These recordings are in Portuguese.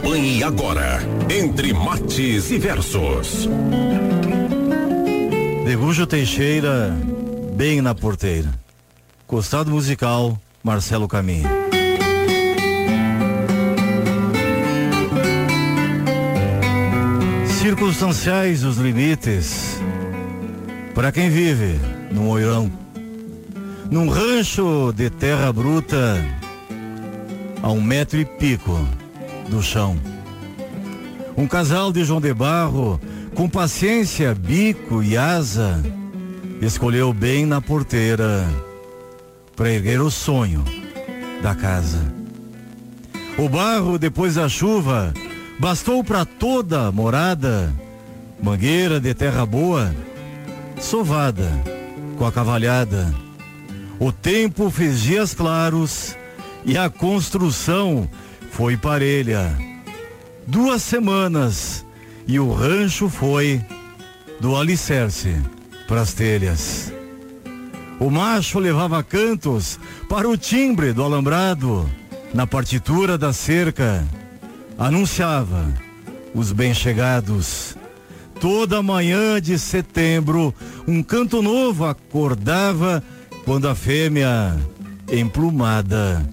Acompanhe agora, entre mates e versos. Degujo Teixeira, bem na porteira. Costado musical, Marcelo Caminho. Circunstanciais os limites para quem vive no moirão, num rancho de terra bruta a um metro e pico do chão. Um casal de João de Barro, com paciência, bico e asa, escolheu bem na porteira para erguer o sonho da casa. O barro, depois da chuva, bastou para toda a morada, mangueira de terra boa, sovada com a cavalhada. O tempo fez dias claros e a construção foi parelha. Duas semanas e o rancho foi do alicerce para as telhas. O macho levava cantos para o timbre do alambrado, na partitura da cerca. Anunciava os bem-chegados. Toda manhã de setembro, um canto novo acordava quando a fêmea, emplumada,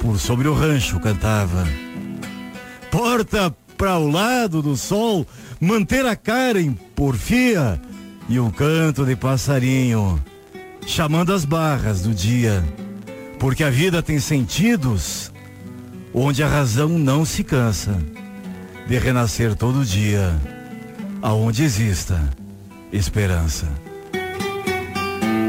por sobre o rancho cantava. Porta para o lado do sol, manter a cara em porfia e um canto de passarinho, chamando as barras do dia. Porque a vida tem sentidos onde a razão não se cansa de renascer todo dia, aonde exista esperança.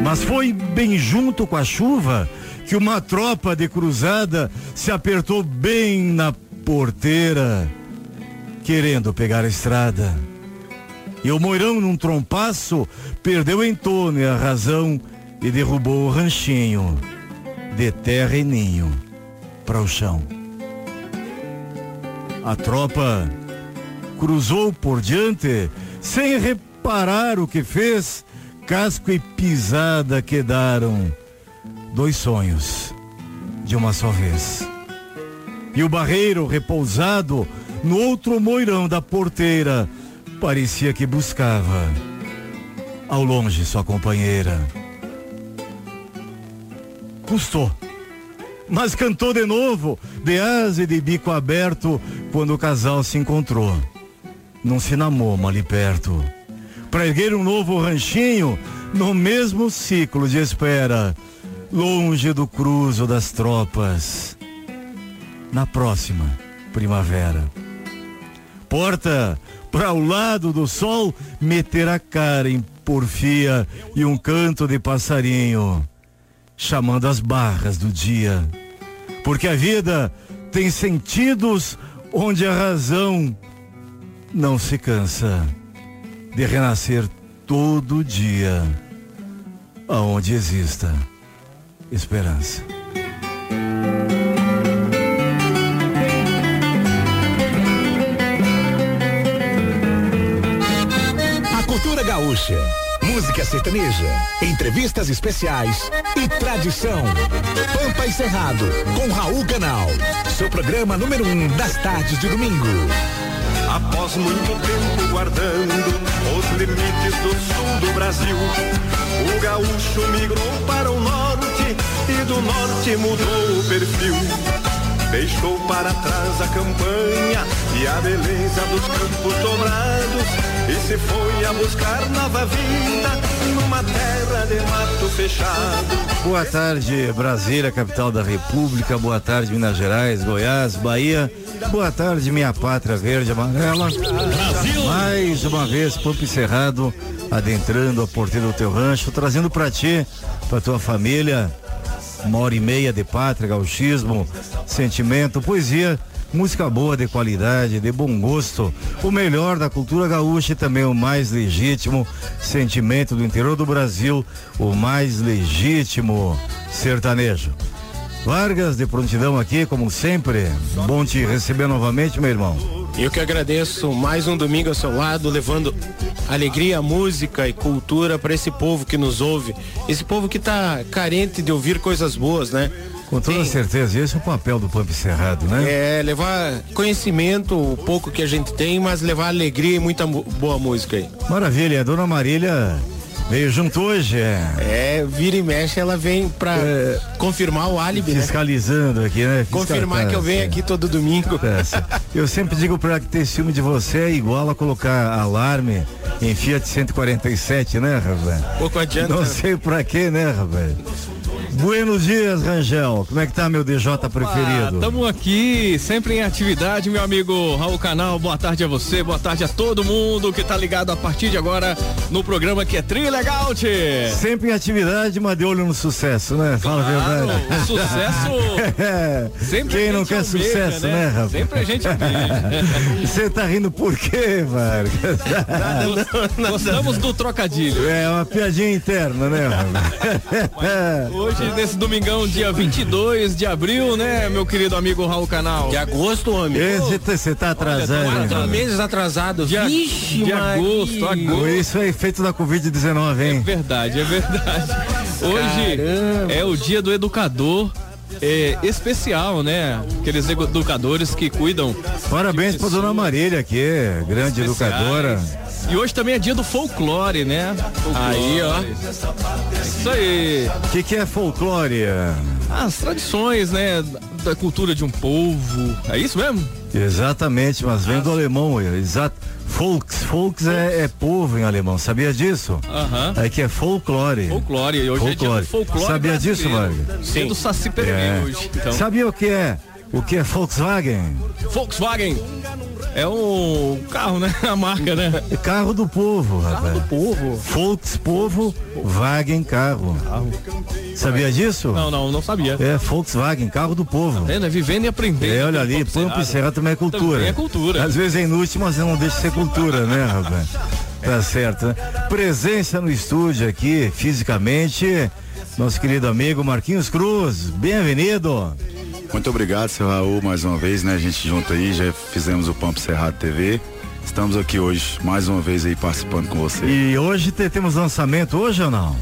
Mas foi bem junto com a chuva que uma tropa de cruzada se apertou bem na porteira, querendo pegar a estrada. E o Moirão, num trompaço, perdeu em torno a razão e derrubou o ranchinho de terra e ninho para o chão. A tropa cruzou por diante sem reparar o que fez, casco e pisada quedaram dois sonhos de uma só vez. E o barreiro repousado no outro moirão da porteira parecia que buscava ao longe sua companheira. Custou, mas cantou de novo, de asa e de bico aberto, quando o casal se encontrou. Num cinamoma ali perto, para erguer um novo ranchinho no mesmo ciclo de espera longe do cruzo das tropas, na próxima primavera. Porta para o lado do sol, meter a cara em porfia e um canto de passarinho, chamando as barras do dia. Porque a vida tem sentidos onde a razão não se cansa de renascer todo dia, aonde exista esperança. A cultura gaúcha, música sertaneja, entrevistas especiais e tradição. Pampa e Cerrado, com Raul Canal. Seu programa número um das tardes de domingo. Após muito tempo guardando os limites do sul do Brasil, o gaúcho migrou para o norte e do norte mudou o perfil. Deixou para trás a campanha e a beleza dos campos dobrados e se foi a buscar nova vida numa terra de mato fechado. Boa tarde, Brasília, capital da República. Boa tarde, Minas Gerais, Goiás, Bahia. Boa tarde, minha pátria verde amarela. Brasil! Mais uma vez, Pampo Cerrado, adentrando a porteira do teu rancho, trazendo para ti, para tua família, uma hora e meia de pátria, gauchismo, sentimento, poesia música boa, de qualidade, de bom gosto, o melhor da cultura gaúcha e também o mais legítimo sentimento do interior do Brasil, o mais legítimo sertanejo. Vargas, de prontidão aqui, como sempre. Bom te receber novamente, meu irmão. Eu que agradeço mais um domingo ao seu lado, levando alegria, música e cultura para esse povo que nos ouve. Esse povo que está carente de ouvir coisas boas, né? Com toda Tem, certeza, esse é o papel do Pampa Cerrado, né? É, levar conhecimento, o pouco que a gente tem, mas levar alegria e muita boa música aí. Maravilha, a dona Marília Veio junto hoje, é. É, vira e mexe, ela vem pra é, confirmar o álibi, né? Fiscalizando né? aqui, né? Fiscal... Confirmar que eu venho aqui todo domingo. eu sempre digo pra que ter ciúme de você é igual a colocar alarme em Fiat 147, né, rapaz? Pouco adianta. Não sei pra quê, né, rapaz? Buenos dias, Rangel. Como é que tá meu DJ preferido? Estamos aqui, sempre em atividade, meu amigo Raul Canal. Boa tarde a você, boa tarde a todo mundo que tá ligado a partir de agora no programa que é Trilegal, Sempre em atividade, mas de olho no sucesso, né? Fala claro, a verdade. O sucesso. é. Sempre Quem não quer sucesso, né, né rapaz? Sempre a gente Você tá rindo por quê, Vargas? Gostamos do trocadilho. É uma piadinha interna, né, rapaz? Hoje nesse domingão, dia 22 de abril, né, meu querido amigo Raul Canal? De agosto, homem. Você tá atrasado. Olha, quatro meses atrasado. De, Vixe, de agosto, agosto. Isso é efeito da Covid-19, hein? É verdade, é verdade. Hoje Caramba. é o dia do educador. É, especial, né? Aqueles educadores que cuidam. Parabéns para dona Marília aqui, grande Especiais. educadora. E hoje também é dia do folclore, né? Folclore. Aí, ó. Isso aí. O que, que é folclore? As tradições, né? Da cultura de um povo. É isso mesmo? Exatamente, mas vem do alemão, exato. Folks, folks é, é, povo em alemão, sabia disso? Aham. Aí que é folclore. Folclore, e hoje folclore. é dia folclore Sabia disso, Vargas? Sim. do Saci é. hoje. Então. Sabia o que é? O que é Volkswagen? Volkswagen é o carro, né? A marca, né? É carro do povo, rapaz. Carro do povo. Volks povo, Wagen carro. carro. Sabia disso? Não, não, não sabia. É Volkswagen, carro do povo. É, né? Vivendo e aprendendo. É, olha ali, e Serra também é cultura. Também é cultura. Às vezes é inútil, mas não deixa de ser cultura, né, rapaz? Tá certo, né? Presença no estúdio aqui, fisicamente, nosso querido amigo Marquinhos Cruz. Bem-vindo. Muito obrigado, seu Raul, mais uma vez, né? A gente junto aí, já fizemos o Pampo Cerrado TV. Estamos aqui hoje, mais uma vez aí participando com você. E hoje temos lançamento, hoje ou não?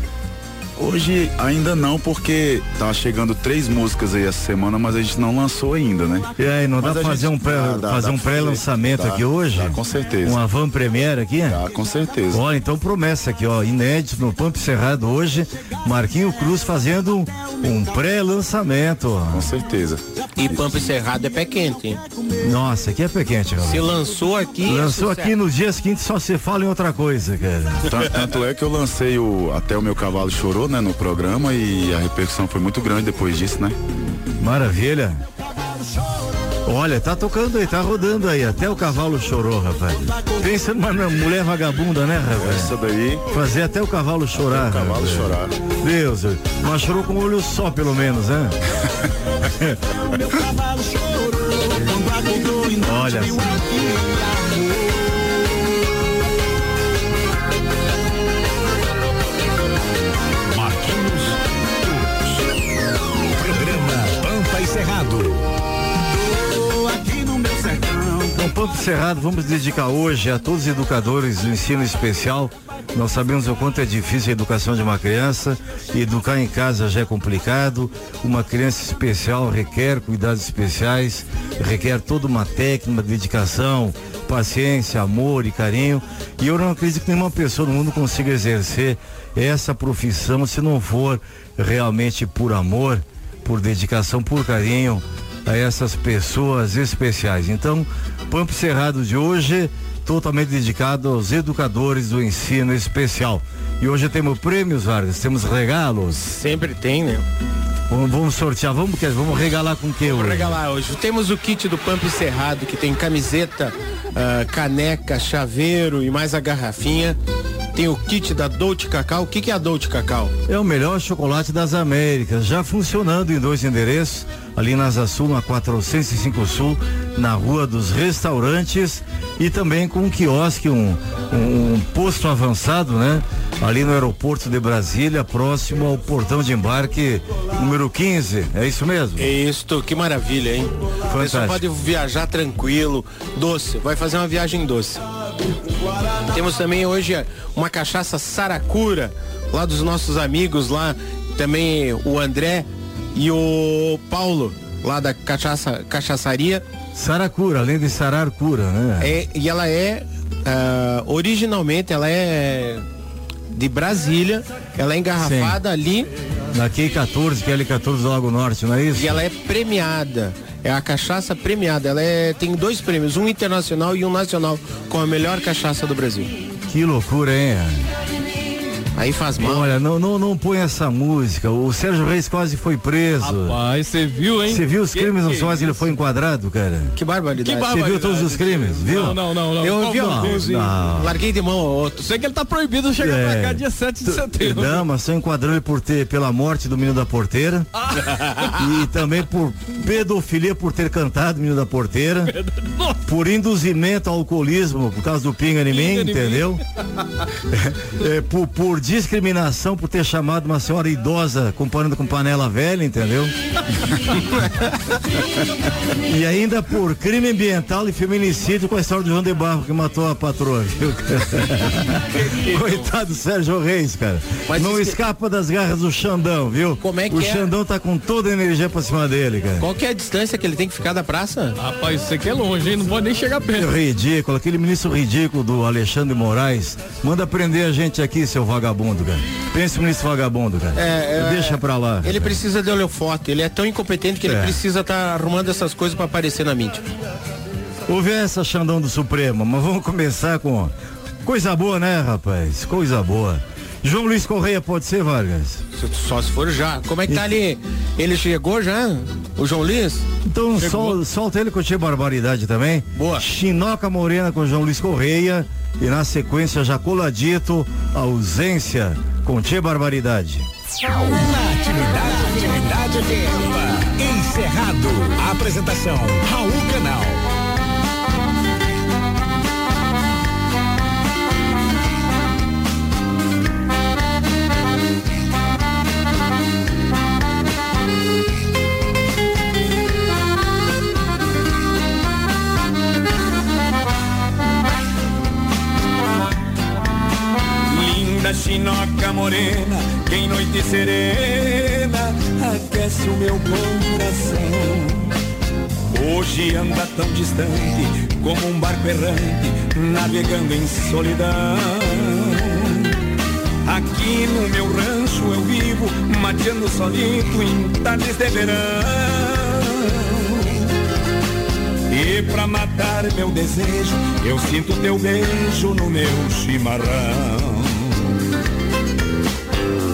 Hoje ainda não, porque tá chegando três músicas aí essa semana, mas a gente não lançou ainda, né? E aí, não mas dá pra fazer um pré, dá, dá, fazer dá um pré-lançamento aqui hoje? Dá, com certeza. Uma van premiere aqui? Dá, com certeza. Olha, então promessa aqui, ó, inédito no Pampo Cerrado hoje, Marquinho Cruz fazendo um pré-lançamento. Com certeza. E Pampo Cerrado é pé quente, hein? Nossa, aqui é pé quente, galera. Se lançou aqui. Lançou aqui no dia seguinte só se fala em outra coisa, cara. Tanto, tanto é que eu lancei o Até o Meu Cavalo Chorou, né, no programa e a repercussão foi muito grande depois disso, né? Maravilha. Olha, tá tocando aí, tá rodando aí, até o cavalo chorou, rapaz. Pensa numa mulher vagabunda, né, rapaz? Essa daí. Fazer até o cavalo chorar. O cavalo rapaz. chorar. Deus, mas chorou com o olho só, pelo menos, né? Olha só. Ponto Cerrado, vamos dedicar hoje a todos os educadores do ensino especial. Nós sabemos o quanto é difícil a educação de uma criança. Educar em casa já é complicado. Uma criança especial requer cuidados especiais, requer toda uma técnica, dedicação, paciência, amor e carinho. E eu não acredito que nenhuma pessoa no mundo consiga exercer essa profissão se não for realmente por amor, por dedicação, por carinho a essas pessoas especiais. Então, Pampo Cerrado de hoje, totalmente dedicado aos educadores do ensino especial. E hoje temos prêmios, Vargas, temos regalos. Sempre tem, né? Vamos, vamos sortear, vamos, vamos regalar com o que Vamos hoje? regalar hoje. Temos o kit do Pampo Cerrado, que tem camiseta, uh, caneca, chaveiro e mais a garrafinha. Tem o kit da Dolce Cacau. O que, que é a Dolce Cacau? É o melhor chocolate das Américas, já funcionando em dois endereços ali na Asa Sul, na 405 Sul, na Rua dos Restaurantes e também com um quiosque, um, um, um posto avançado, né? Ali no aeroporto de Brasília, próximo ao portão de embarque número 15. É isso mesmo? É isso, que maravilha, hein? Você pode viajar tranquilo, doce, vai fazer uma viagem doce. Temos também hoje uma cachaça Saracura, lá dos nossos amigos lá, também o André e o Paulo, lá da cachaça, cachaçaria. Saracura, além de sarar cura, né? É, e ela é, uh, originalmente, ela é de Brasília, ela é engarrafada Sim. ali. Na Q14, que é L14 do Lago Norte, não é isso? E ela é premiada. É a cachaça premiada. Ela é, tem dois prêmios, um internacional e um nacional, com a melhor cachaça do Brasil. Que loucura, hein? Aí faz mal. Olha, não, não, não põe essa música. O Sérgio Reis quase foi preso. Rapaz, você viu, hein? Você viu os que, crimes no Soares ele foi enquadrado, cara? Que barbaridade. Você viu todos os crimes, viu? Não, não, não. não. Eu vi alguns larguei de mão outro. Sei que ele tá proibido de chegar é. pra cá dia 7 de setembro. Não, mas só enquadrou ele por ter, pela morte do menino da porteira. Ah. E também por pedofilia por ter cantado o menino da porteira. por induzimento ao alcoolismo por causa do pinga em mim, entendeu? é, é, por, por discriminação por ter chamado uma senhora idosa comparando com panela velha, entendeu? e ainda por crime ambiental e feminicídio com a história do João de Barro que matou a patroa, viu? Coitado do Sérgio Reis, cara. Mas Não escapa que... das garras do Xandão, viu? Como é que o é? Xandão tá com toda a energia pra cima dele, cara. Qual que é a distância que ele tem que ficar da praça? Rapaz, isso aqui é longe, hein? Não pode nem chegar perto. Ridículo, aquele ministro ridículo do Alexandre Moraes. Manda prender a gente aqui, seu vagabundo, cara. Pense nisso vagabundo, cara. É, é, Deixa pra lá. Ele precisa de oleofoto. Ele é tão incompetente que é. ele precisa estar tá arrumando essas coisas para aparecer na mídia. Houve essa Xandão do Supremo, mas vamos começar com coisa boa, né, rapaz? Coisa boa. João Luiz Correia pode ser, Vargas? Só se for já. Como é que tá ali? Ele chegou já? O João Luiz? Então sol, solta ele com o Barbaridade também. Boa. Chinoca Morena com João Luiz Correia. E na sequência já coladito, ausência com Tia Barbaridade. Na atividade, atividade Encerrado. A apresentação Raul Canal. Chinoca morena, que em noite serena aquece o meu coração. Hoje anda tão distante como um barco errante, navegando em solidão. Aqui no meu rancho eu vivo, mateando solito em tardes de verão. E pra matar meu desejo, eu sinto teu beijo no meu chimarrão.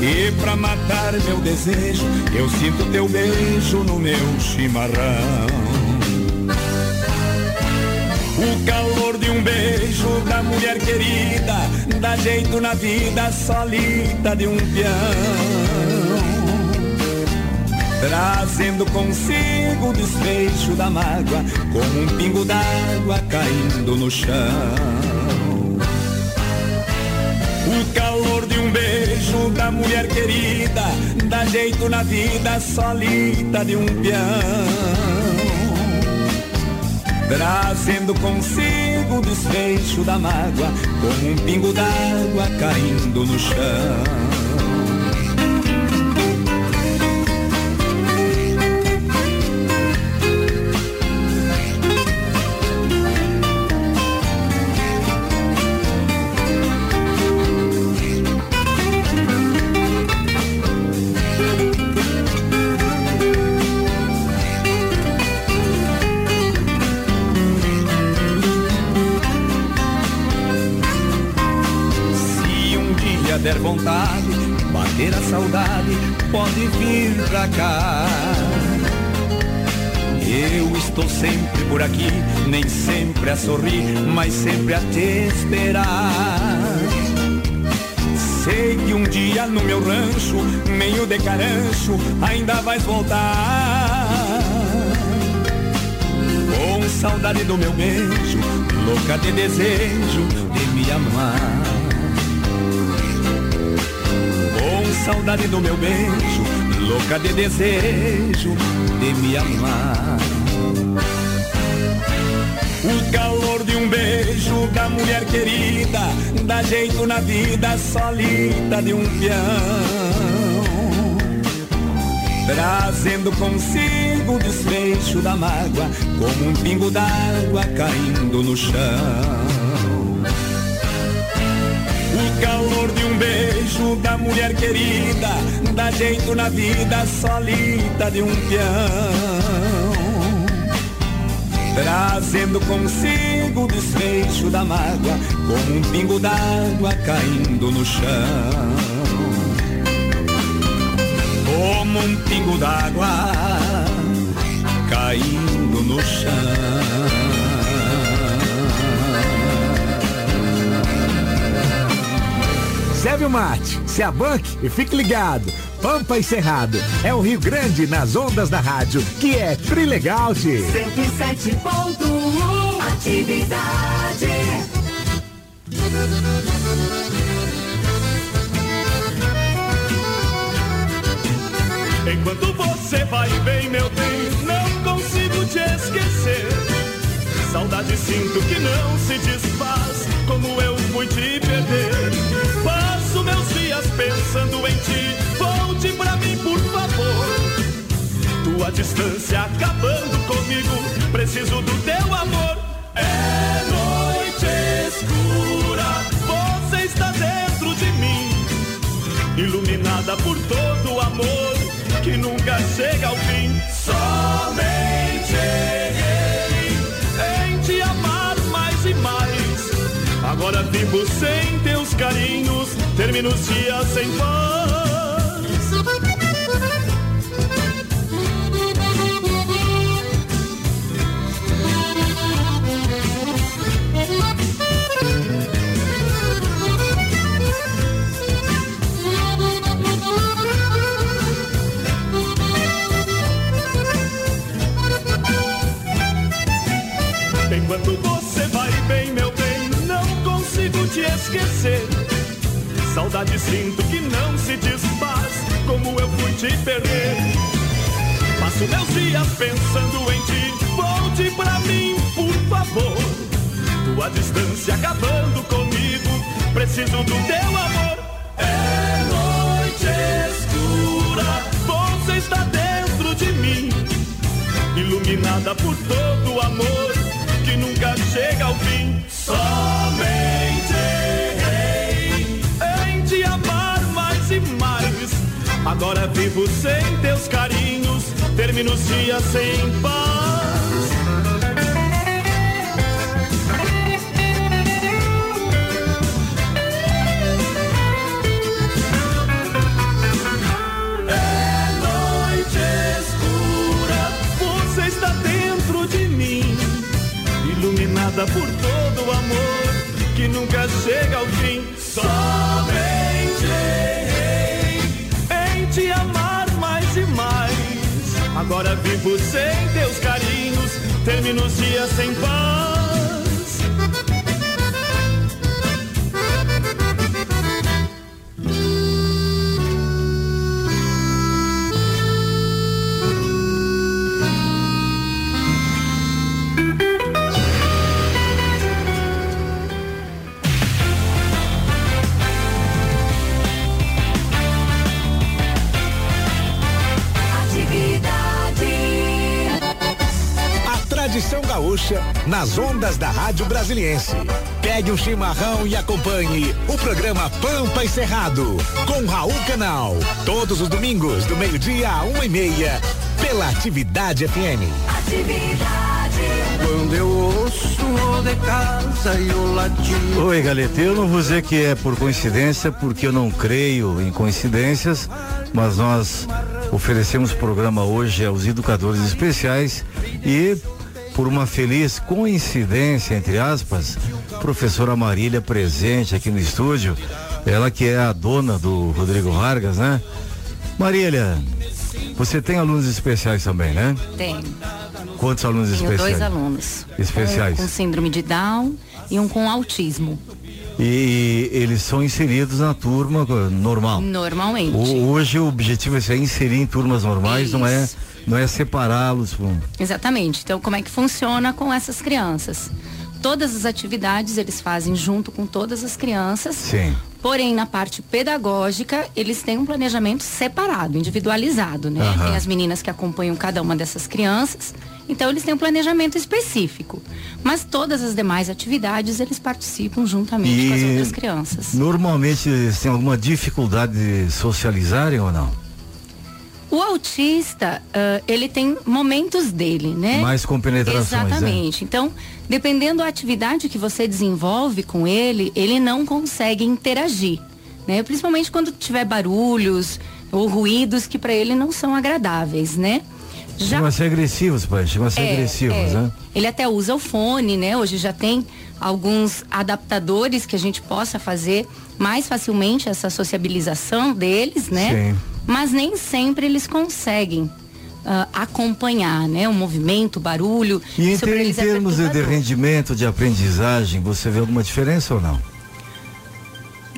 E pra matar meu desejo, eu sinto teu beijo no meu chimarrão. O calor de um beijo da mulher querida, dá jeito na vida solita de um peão. Trazendo consigo o desfecho da mágoa, como um pingo d'água caindo no chão. O calor de um beijo da mulher querida dá jeito na vida solita de um peão. Trazendo consigo o desfecho da mágoa, como um pingo d'água caindo no chão. Nem sempre a sorrir, mas sempre a te esperar. Sei que um dia no meu rancho, meio de carancho, ainda vais voltar. saudade do meu beijo, louca de desejo de me amar. Com saudade do meu beijo, louca de desejo de me amar. O calor de um beijo da mulher querida, dá jeito na vida solita de um peão trazendo consigo o desfecho da mágoa, como um pingo d'água caindo no chão. O calor de um beijo da mulher querida, dá jeito na vida solita de um peão. Trazendo consigo o desfecho da mágoa, como um pingo d'água caindo no chão como um pingo d'água caindo no chão. Serve o mate, se abanque e fique ligado. Pampa e Cerrado é o Rio Grande nas ondas da rádio, que é Trilegal de 107.1 Atividade. Enquanto você vai bem, meu bem, não consigo te esquecer. Saudade sinto que não se desfaz, como eu fui te perder. Passo meus dias pensando em ti, volte pra mim, por favor. Tua distância acabando comigo, preciso do teu amor. É noite escura, você está dentro de mim, iluminada por todo o amor que nunca chega ao fim. Somente em te amar mais e mais. Agora vivo sem teus carinhos, termino os dias sem paz. Enquanto você vai bem, meu bem, não consigo te esquecer. Saudade sinto que não se desfaz, como eu fui te perder. Passo meus dias pensando em ti, volte pra mim, por favor. Tua distância acabando comigo, preciso do teu amor. É noite escura, você está dentro de mim, iluminada por todo o amor nunca chega ao fim. Somente em te amar mais e mais. Agora vivo sem teus carinhos, termino os dias sem paz. Por todo o amor que nunca chega ao fim. Somente em te amar mais e mais. Agora vivo sem teus carinhos, termino os dias sem paz. Gaúcha nas ondas da Rádio Brasiliense. Pegue um chimarrão e acompanhe o programa Pampa e Cerrado com Raul Canal. Todos os domingos, do meio-dia a uma e meia, pela Atividade FM. Atividade. Quando eu ouço de casa e o latim. Oi, galeta. Eu não vou dizer que é por coincidência, porque eu não creio em coincidências, mas nós oferecemos programa hoje aos educadores especiais e por uma feliz coincidência, entre aspas, professora Marília presente aqui no estúdio, ela que é a dona do Rodrigo Vargas, né? Marília, Você tem alunos especiais também, né? Tem. Quantos alunos Tenho especiais? dois alunos. Especiais. Um com síndrome de Down e um com autismo. E eles são inseridos na turma normal. Normalmente. O, hoje o objetivo é inserir em turmas normais, Isso. não é não é separá-los. Exatamente. Então, como é que funciona com essas crianças? Todas as atividades eles fazem junto com todas as crianças. Sim. Porém, na parte pedagógica, eles têm um planejamento separado, individualizado, né? Aham. Tem as meninas que acompanham cada uma dessas crianças. Então, eles têm um planejamento específico. Mas todas as demais atividades, eles participam juntamente com as outras crianças. Normalmente eles têm alguma dificuldade de socializarem ou não? O autista, ah, ele tem momentos dele, né? Mais compenetrações, né? Exatamente. Então, dependendo da atividade que você desenvolve com ele, ele não consegue interagir, né? Principalmente quando tiver barulhos ou ruídos que para ele não são agradáveis, né? Chegam a ser agressivos, pai. Ser É, agressivos, é. né? Ele até usa o fone, né? Hoje já tem alguns adaptadores que a gente possa fazer mais facilmente essa sociabilização deles, né? Sim. Mas nem sempre eles conseguem ah, acompanhar, né? O movimento, o barulho. E em, ter- em é termos de, de rendimento, de aprendizagem, você vê alguma diferença ou não?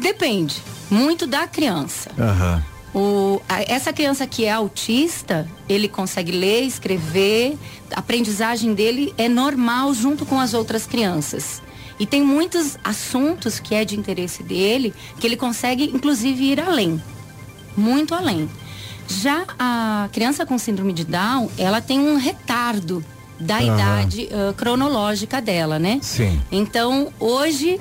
Depende muito da criança. Aham. O, a- essa criança que é autista, ele consegue ler, escrever, a aprendizagem dele é normal junto com as outras crianças. E tem muitos assuntos que é de interesse dele que ele consegue, inclusive, ir além. Muito além. Já a criança com síndrome de Down, ela tem um retardo da idade ah, cronológica dela, né? Sim. Então, hoje,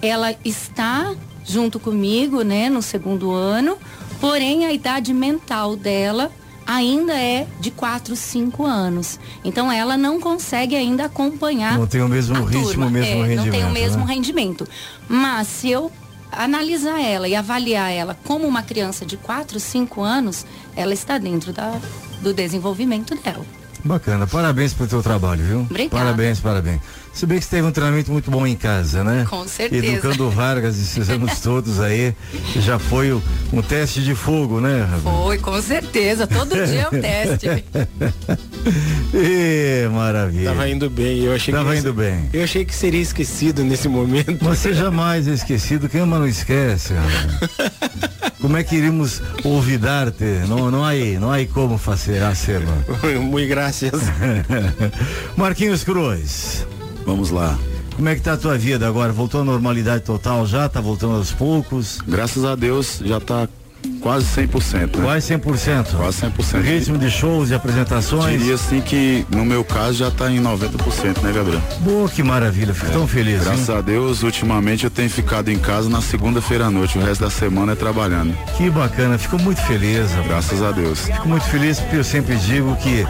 ela está junto comigo, né, no segundo ano, porém a idade mental dela ainda é de 4, 5 anos. Então ela não consegue ainda acompanhar. Não tem o mesmo ritmo, turma. o mesmo É, rendimento. Não tem o mesmo né? rendimento. Mas se eu analisar ela e avaliar ela como uma criança de 4, 5 anos, ela está dentro da, do desenvolvimento dela. Bacana, parabéns pelo teu trabalho, viu? Obrigada. Parabéns, parabéns. Se bem que você teve um treinamento muito bom em casa, né? Com certeza. Educando Vargas esses anos todos aí, já foi o- um teste de fogo, né? Foi, com certeza. Todo dia é um teste. Ê, maravilha. Tava indo bem, eu achei Tava que indo bem. Eu achei que seria esquecido nesse momento. Você jamais é esquecido, quem ama não esquece. Como é que iríamos olvidar-te? Não, não há aí, não há aí como fazer hacerlo. Muito graças. Marquinhos Cruz. Vamos lá. Como é que tá a tua vida agora? Voltou à normalidade total já? Tá voltando aos poucos? Graças a Deus já tá quase 100%. Né? Quase 100%. Quase 100%. Ritmo de shows e apresentações? Diria assim que no meu caso já tá em 90%, né, Gabriel? Boa, que maravilha, fico tão feliz. Graças hein? a Deus, ultimamente eu tenho ficado em casa na segunda-feira à noite, o resto da semana é trabalhando. Que bacana, fico muito feliz. rapaz. Graças a Deus. Fico muito feliz porque eu sempre digo que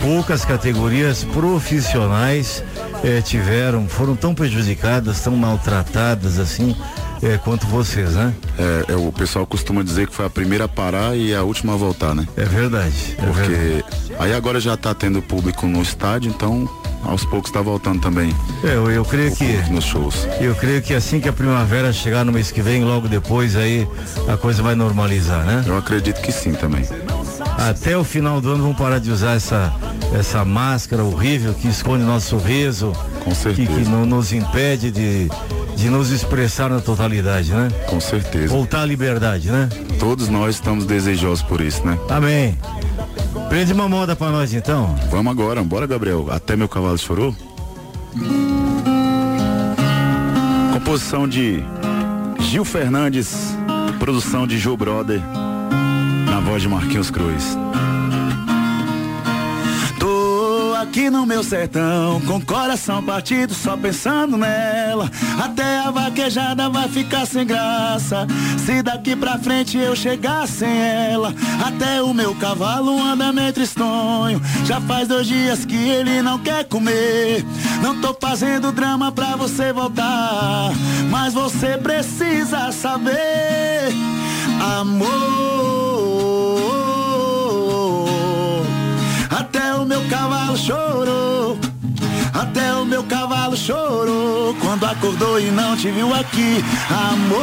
poucas categorias profissionais eh, tiveram, foram tão prejudicadas, tão maltratadas assim, eh, quanto vocês, né? É, é, o pessoal costuma dizer que foi a primeira a parar e a última a voltar, né? É verdade. É verdade. Porque aí agora já tá tendo público no estádio, então aos poucos tá voltando também É, eu, eu creio que nos shows. eu creio que assim que a primavera chegar no mês que vem, logo depois aí a coisa vai normalizar, né? Eu acredito que sim também. Até o final do ano vamos parar de usar essa essa máscara horrível que esconde nosso sorriso, Com que, certeza. que não nos impede de, de nos expressar na totalidade, né? Com certeza. Voltar à liberdade, né? Todos nós estamos desejosos por isso, né? Amém. Prende uma moda pra nós então. Vamos agora, bora Gabriel. Até meu cavalo chorou. Composição de Gil Fernandes, produção de Joe Brother, na voz de Marquinhos Cruz. Aqui no meu sertão, com coração partido, só pensando nela. Até a vaquejada vai ficar sem graça. Se daqui pra frente eu chegar sem ela, até o meu cavalo anda meio tristonho. Já faz dois dias que ele não quer comer. Não tô fazendo drama pra você voltar, mas você precisa saber, amor. Cavalo chorou. Até o meu cavalo chorou quando acordou e não te viu aqui, amor.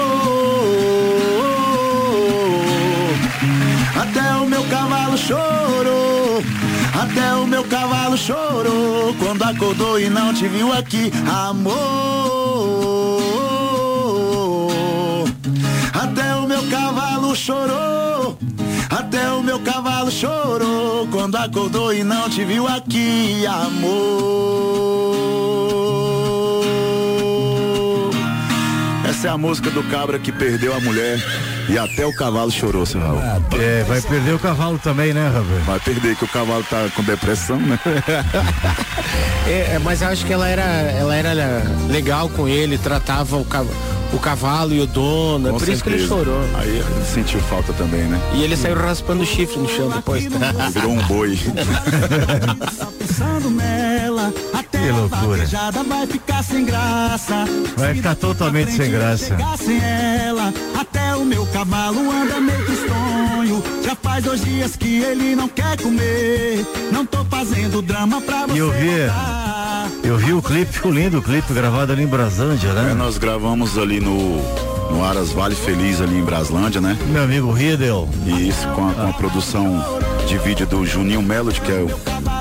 Até o meu cavalo chorou. Até o meu cavalo chorou quando acordou e não te viu aqui, amor. Até o meu cavalo chorou. Até o meu cavalo chorou quando acordou e não te viu aqui, amor. Essa é a música do cabra que perdeu a mulher e até o cavalo chorou, seu Raul. É, vai perder o cavalo também, né, Raul? Vai perder, que o cavalo tá com depressão, né? é, mas eu acho que ela era, ela era legal com ele, tratava o cavalo o cavalo e o dono. É por certeza. isso que ele chorou. Aí ele sentiu falta também, né? E ele saiu raspando o chifre no chão depois. Virou um boi. que loucura. Vai ficar sem graça. Vai ficar totalmente sem graça. Sem ela, até o meu cavalo anda meio tristonho. Já faz dois dias que ele não quer comer. Não tô fazendo drama pra você. E eu vi. Eu vi o clipe, ficou lindo o clipe gravado ali em Braslândia, né? É, nós gravamos ali no, no Aras Vale Feliz ali em Braslândia, né? Meu amigo Riedel. Isso, com a, com a produção de vídeo do Juninho Melody, que é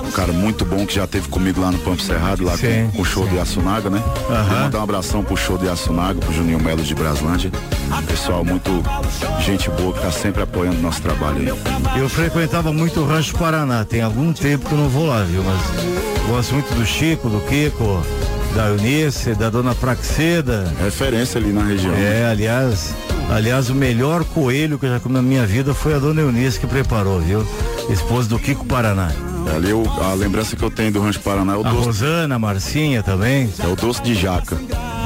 um cara muito bom que já teve comigo lá no Pampo Cerrado, lá sim, com, o show sim. de Assunaga, né? Uhum. Mandar um abração pro show de Assunaga, pro Juninho Melody de Braslândia. Pessoal muito gente boa que tá sempre apoiando nosso trabalho aí. Eu frequentava muito o Rancho Paraná, tem algum tempo que eu não vou lá, viu? Mas Gosto muito do Chico, do Kiko, da Eunice, da Dona Praxeda. Referência ali na região. É, aliás, aliás, o melhor coelho que eu já comi na minha vida foi a Dona Eunice que preparou, viu? Esposa do Kiko Paraná. Ali eu, a lembrança que eu tenho do Rancho Paraná é o a doce. Rosana, a Marcinha também. É o doce de jaca.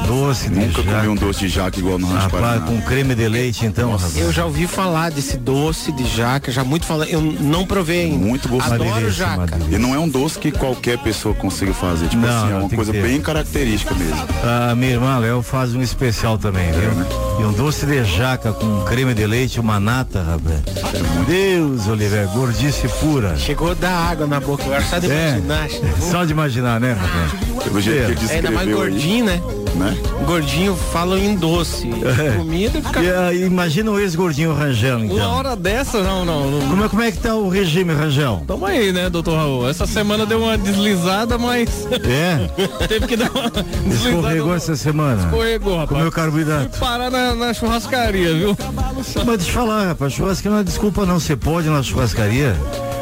Doce de Nunca jaca. comi um doce de jaca igual no Rancho rapaz, Paraná. com creme de leite então, rapaz. Eu já ouvi falar desse doce de jaca, já muito falando, eu não provei ainda. Muito gostoso. Adoro jaca. E não é um doce que qualquer pessoa consiga fazer, tipo não, assim, é uma coisa bem característica mesmo. A minha irmã Léo faz um especial também, é, viu? Né? E um doce de jaca com creme de leite, uma nata, rapaz. É Deus, Oliver, gordice pura. Chegou da água na boca, agora só de é, imaginar. Só de imaginar, né, rapaz? Pelo jeito que ele é, ainda mais gordinho, aí. né? né? Gordinho falam em doce. É. Comida fica. E, uh, imagina o ex-gordinho Rangel, então. Uma hora dessa, não, não. não... Como, é, como é que tá o regime, Rangel? Tamo aí, né, doutor Raul? Essa semana deu uma deslizada, mas. É? Teve que dar uma deslizada. Escorregou essa semana? Escorregou, rapaz. Comeu carboidrato. Fui parar na, na, churrascaria, viu? Mas deixa eu falar, rapaz, churrascaria não é desculpa não, você pode na churrascaria.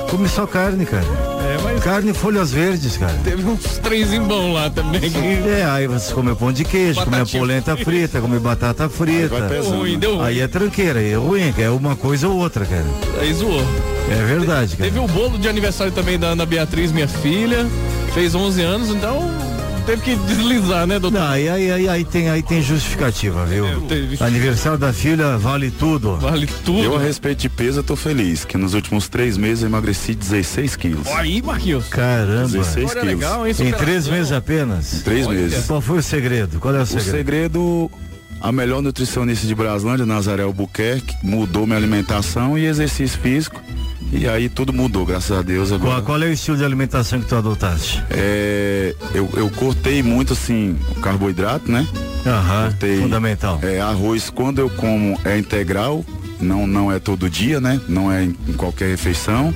Come só carne, cara. É, mas... Carne e folhas verdes, cara. Teve uns três em bom lá também. É, aí você come pão de queijo, come polenta frita, come batata frita. Aí, ruim, deu ruim. aí é tranqueira, aí é ruim, é uma coisa ou outra, cara. Aí zoou. É verdade, cara. Teve o bolo de aniversário também da Ana Beatriz, minha filha. Fez 11 anos, então teve que deslizar, né, doutor? Não, aí, aí, aí, aí, tem, aí tem justificativa, viu? É, Aniversário da filha vale tudo. Vale tudo. Eu, a respeito de peso, eu tô feliz, que nos últimos três meses eu emagreci 16 quilos. Aí, Marquinhos. Caramba. 16 quilos. Legal, hein, em três meses apenas? Em três Olha. meses. Qual foi o segredo? Qual é o segredo? O segredo a melhor nutricionista de Braslândia, Nazaré Albuquerque, mudou minha alimentação e exercício físico. E aí tudo mudou, graças a Deus. Agora. Qual, qual é o estilo de alimentação que tu adotaste? É, eu, eu cortei muito assim o carboidrato, né? Aham, fundamental. É, arroz quando eu como é integral, não, não é todo dia, né? Não é em, em qualquer refeição.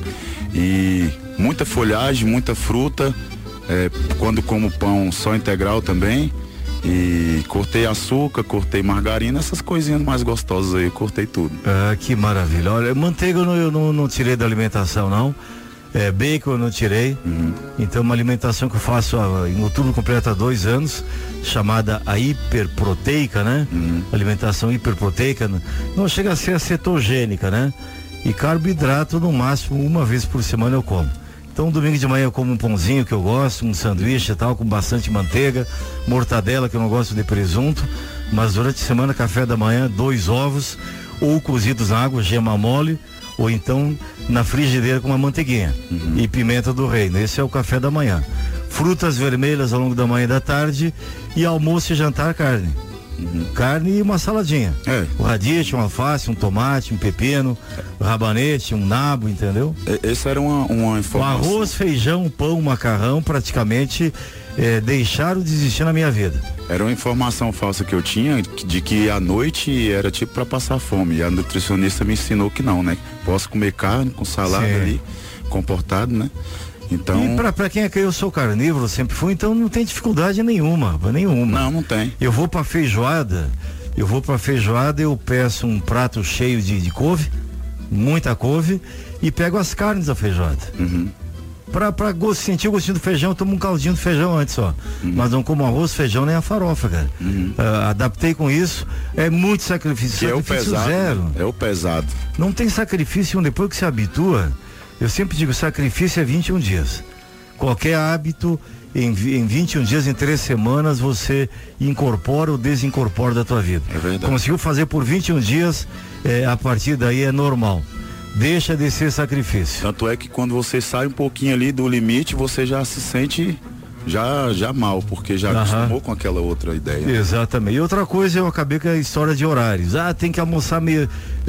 E muita folhagem, muita fruta. É, quando como pão só integral também. E cortei açúcar, cortei margarina, essas coisinhas mais gostosas aí, cortei tudo. Ah, que maravilha. Olha, manteiga eu não, eu não, não tirei da alimentação, não. É, bacon eu não tirei. Uhum. Então, uma alimentação que eu faço ah, em outubro completa dois anos, chamada a hiperproteica, né? Uhum. Alimentação hiperproteica. Não chega a ser a cetogênica, né? E carboidrato, no máximo, uma vez por semana eu como. Então, domingo de manhã eu como um pãozinho que eu gosto, um sanduíche e tal, com bastante manteiga, mortadela, que eu não gosto de presunto. Mas durante a semana, café da manhã, dois ovos, ou cozidos na água, gema mole, ou então na frigideira com uma manteiguinha uhum. e pimenta do reino. Esse é o café da manhã. Frutas vermelhas ao longo da manhã e da tarde e almoço e jantar carne. Uhum. Carne e uma saladinha. É. O radiche, um alface, um tomate, um pepino, um rabanete, um nabo, entendeu? Essa era uma, uma informação. Arroz, feijão, pão, macarrão, praticamente é, deixaram de existir na minha vida. Era uma informação falsa que eu tinha de que a noite era tipo para passar fome. E a nutricionista me ensinou que não, né? Posso comer carne com salada Sim. ali, comportado, né? Então. E para quem é que eu sou carnívoro, sempre fui, então não tem dificuldade nenhuma, nenhuma. Não, não tem. Eu vou para feijoada, eu vou para feijoada, eu peço um prato cheio de, de couve, muita couve, e pego as carnes da feijoada. Uhum. Pra, pra sentir o gostinho do feijão, eu tomo um caldinho de feijão antes, ó. Uhum. Mas não como arroz, feijão nem a farofa, cara. Uhum. Uh, adaptei com isso. É muito sacrifício. Que sacrifício é o pesado. Zero. É o pesado. Não tem sacrifício depois que se habitua. Eu sempre digo, sacrifício é 21 dias. Qualquer hábito, em, em 21 dias, em três semanas, você incorpora ou desincorpora da tua vida. É verdade. Conseguiu fazer por 21 dias, é, a partir daí é normal deixa de ser sacrifício. Tanto é que quando você sai um pouquinho ali do limite, você já se sente já já mal, porque já acostumou com aquela outra ideia. Exatamente. E outra coisa, eu acabei com a história de horários. Ah, tem que almoçar meio,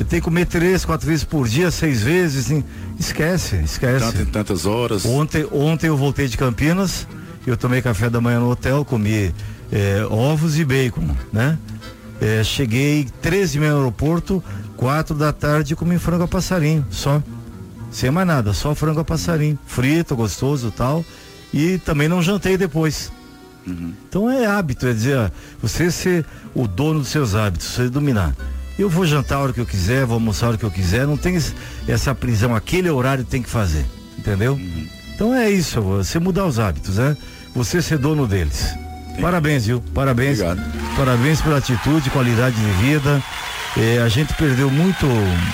tem que comer três, quatro vezes por dia, seis vezes. Esquece, esquece. Tanto, tantas horas. Ontem, ontem eu voltei de Campinas, eu tomei café da manhã no hotel, comi é, ovos e bacon, né? É, cheguei 13 no aeroporto, quatro da tarde comi frango a passarinho, só. Sem mais nada, só frango a passarinho. Frito, gostoso tal. E também não jantei depois. Uhum. Então é hábito, é dizer, você ser o dono dos seus hábitos, você dominar. Eu vou jantar a hora que eu quiser, vou almoçar a hora que eu quiser, não tem essa prisão, aquele horário tem que fazer, entendeu? Uhum. Então é isso, você mudar os hábitos, né? Você ser dono deles. Parabéns, viu? Parabéns. Obrigado. Parabéns pela atitude, qualidade de vida. É, a gente perdeu muito,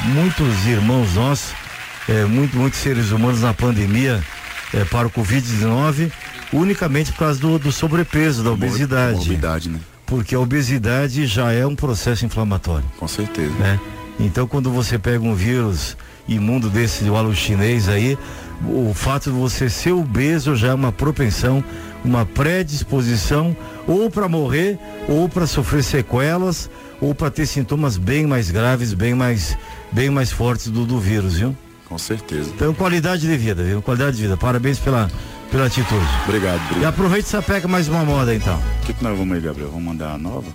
muitos irmãos nossos, é, muito, muitos seres humanos na pandemia é, para o Covid-19, unicamente por causa do, do sobrepeso, da obesidade. Obesidade, né? Porque a obesidade já é um processo inflamatório. Com certeza. Né? Então quando você pega um vírus imundo desse do halo chinês aí, o fato de você ser obeso já é uma propensão, uma predisposição ou para morrer ou para sofrer sequelas ou para ter sintomas bem mais graves, bem mais, bem mais fortes do, do vírus, viu? Com certeza. Então, qualidade de vida, viu? Qualidade de vida. Parabéns pela, pela atitude. Obrigado, obrigado. E aproveite essa peca mais uma moda, então. O que, que nós vamos aí, Gabriel? Vamos mandar a nova?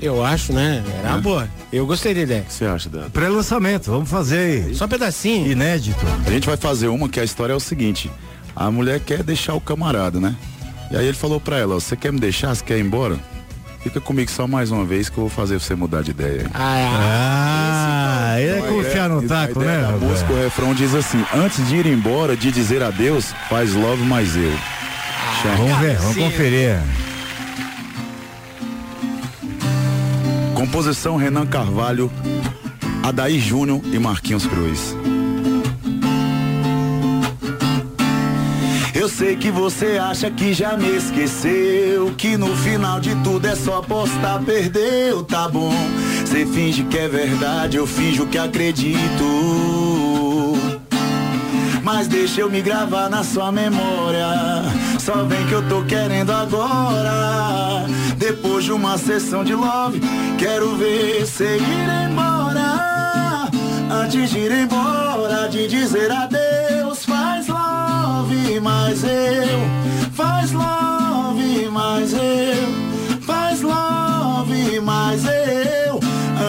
Eu acho, né? Era é? uma boa. Eu gostei da ideia. O que você acha dela? Pré-lançamento, vamos fazer aí. Só um pedacinho. Inédito. A gente vai fazer uma que a história é o seguinte. A mulher quer deixar o camarada, né? E aí ele falou pra ela, você quer me deixar? Você quer ir embora? Fica comigo só mais uma vez que eu vou fazer você mudar de ideia. Ah, ah ele é confiar no taco, né? A música, o refrão diz assim: Antes de ir embora, de dizer adeus, faz love mais eu. Ah, vamos ver, vamos conferir. Composição Renan Carvalho, Adair Júnior e Marquinhos Cruz. Eu sei que você acha que já me esqueceu. Que no final de tudo é só postar, perdeu, tá bom. Você finge que é verdade, eu finjo que acredito. Mas deixa eu me gravar na sua memória. Só vem que eu tô querendo agora. Depois de uma sessão de love, quero ver você ir embora. Antes de ir embora, de dizer adeus, love, mais eu. Faz love, mais eu. Faz love, mais eu.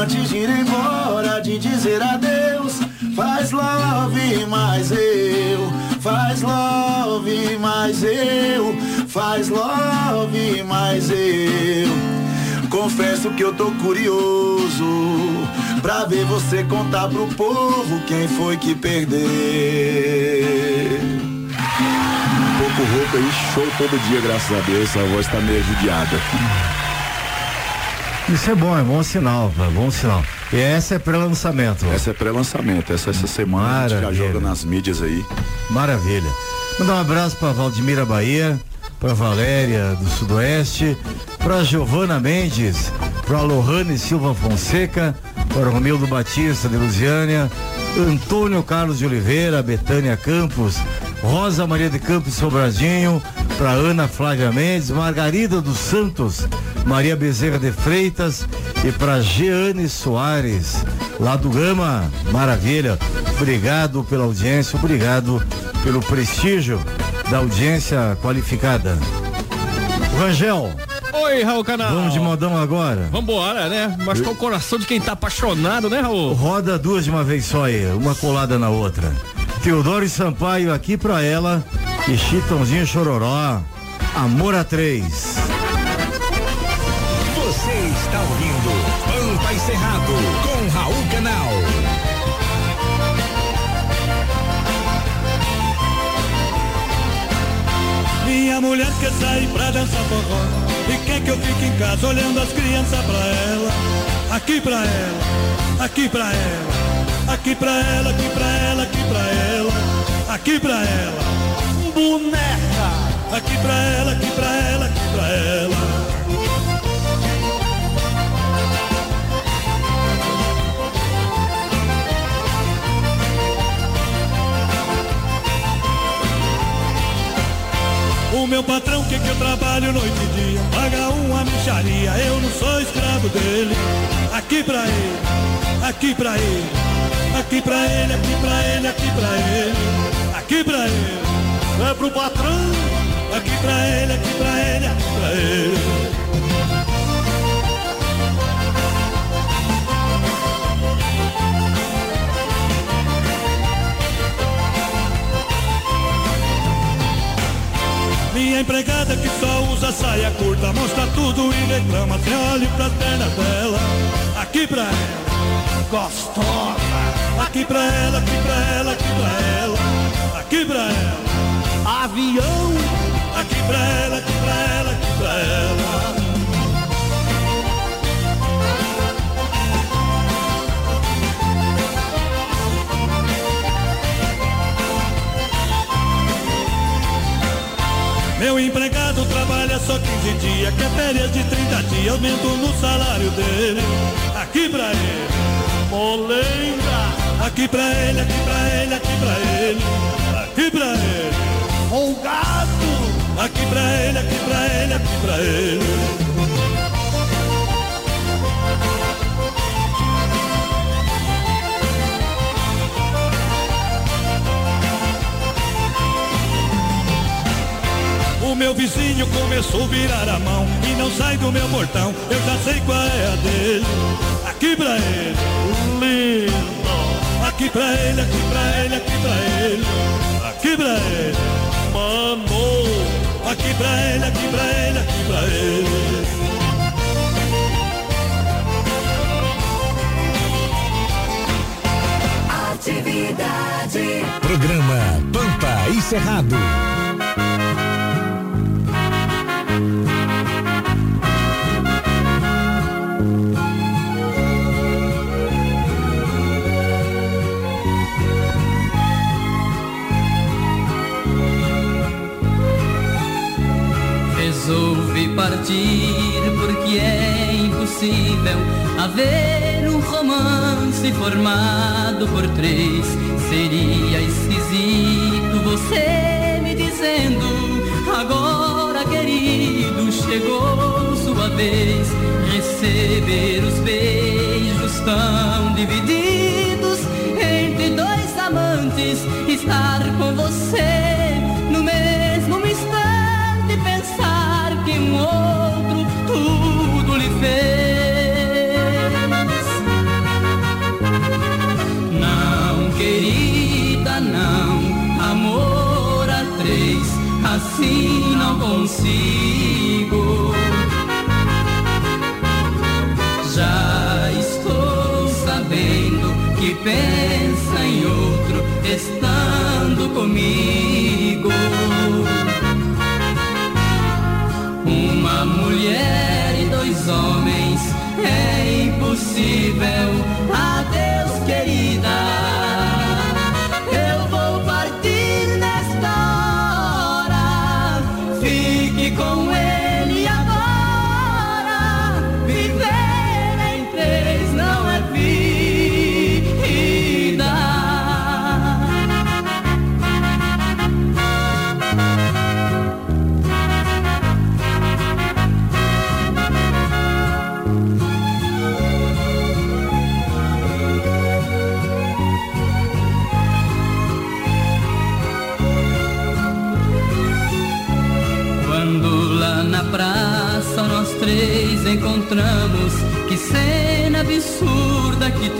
Antes de ir embora, de dizer adeus. Faz love, mais eu. Faz love, mais eu. Faz love, mais eu. Confesso que eu tô curioso pra ver você contar pro povo quem foi que perdeu rouco aí, show todo dia, graças a Deus. A voz tá meio judiada. Isso é bom, é bom sinal, é bom sinal. E essa é pré-lançamento. Essa é pré-lançamento. Essa, essa semana Maravilha. a gente já joga nas mídias aí. Maravilha. Mandar um abraço para Valdemira Bahia, para Valéria do Sudoeste, para Giovana Mendes, para Lohane Silva Fonseca, para Romildo Batista de Lusiânia, Antônio Carlos de Oliveira, Betânia Campos, Rosa Maria de Campos Sobradinho, para Ana Flávia Mendes, Margarida dos Santos, Maria Bezerra de Freitas e para Jeane Soares, lá do Gama. Maravilha. Obrigado pela audiência, obrigado pelo prestígio da audiência qualificada. Rangel. Oi, Raul Canal. Vamos de modão agora? Vambora, né? Mas com o coração de quem tá apaixonado, né, Raul? Roda duas de uma vez só aí, uma colada na outra. Teodoro e Sampaio aqui pra ela e Chitãozinho Chororó. Amor a três. Você está ouvindo Pampa e Cerrado com Raul Canal. Minha mulher quer sair pra dançar forró E quer que eu fique em casa olhando as crianças pra ela Aqui pra ela, aqui pra ela Aqui pra ela, aqui pra ela, aqui pra ela Aqui pra ela. Boneca. Aqui pra ela, aqui pra ela, aqui pra ela. O meu patrão quer que eu trabalho noite e dia? Paga uma micharia, eu não sou escravo dele. Aqui pra ele, aqui pra ele Aqui pra ele, aqui pra ele, aqui pra ele Aqui pra ele, é pro patrão Aqui pra ele, aqui pra ele, aqui pra ele. Minha empregada que só usa saia curta Mostra tudo e reclama Você olha pras pernas dela. Aqui pra ela, gostosa. Aqui pra ela, aqui pra ela, aqui pra ela Aqui pra ela, avião Aqui pra ela, aqui pra ela, aqui pra ela Meu empregado trabalha só 15 dias, quer férias de 30 dias, aumento no salário dele. Aqui pra ele, molenga. Aqui pra ele, aqui pra ele, aqui pra ele. Aqui pra ele, folgado. Aqui pra ele, aqui pra ele, aqui pra ele. O meu vizinho começou a virar a mão e não sai do meu portão. Eu já sei qual é a dele. Aqui pra ele, lindo. Aqui pra ele, aqui pra ele, aqui pra ele. Aqui pra ele, mano. Aqui pra ele, aqui pra ele, aqui pra ele. Atividade. Programa Pampa e Cerrado. Partir porque é impossível haver um romance formado por três. Seria esquisito você me dizendo agora querido chegou sua vez receber os beijos tão divididos entre dois amantes estar com você pensa em outro estando comigo. Uma mulher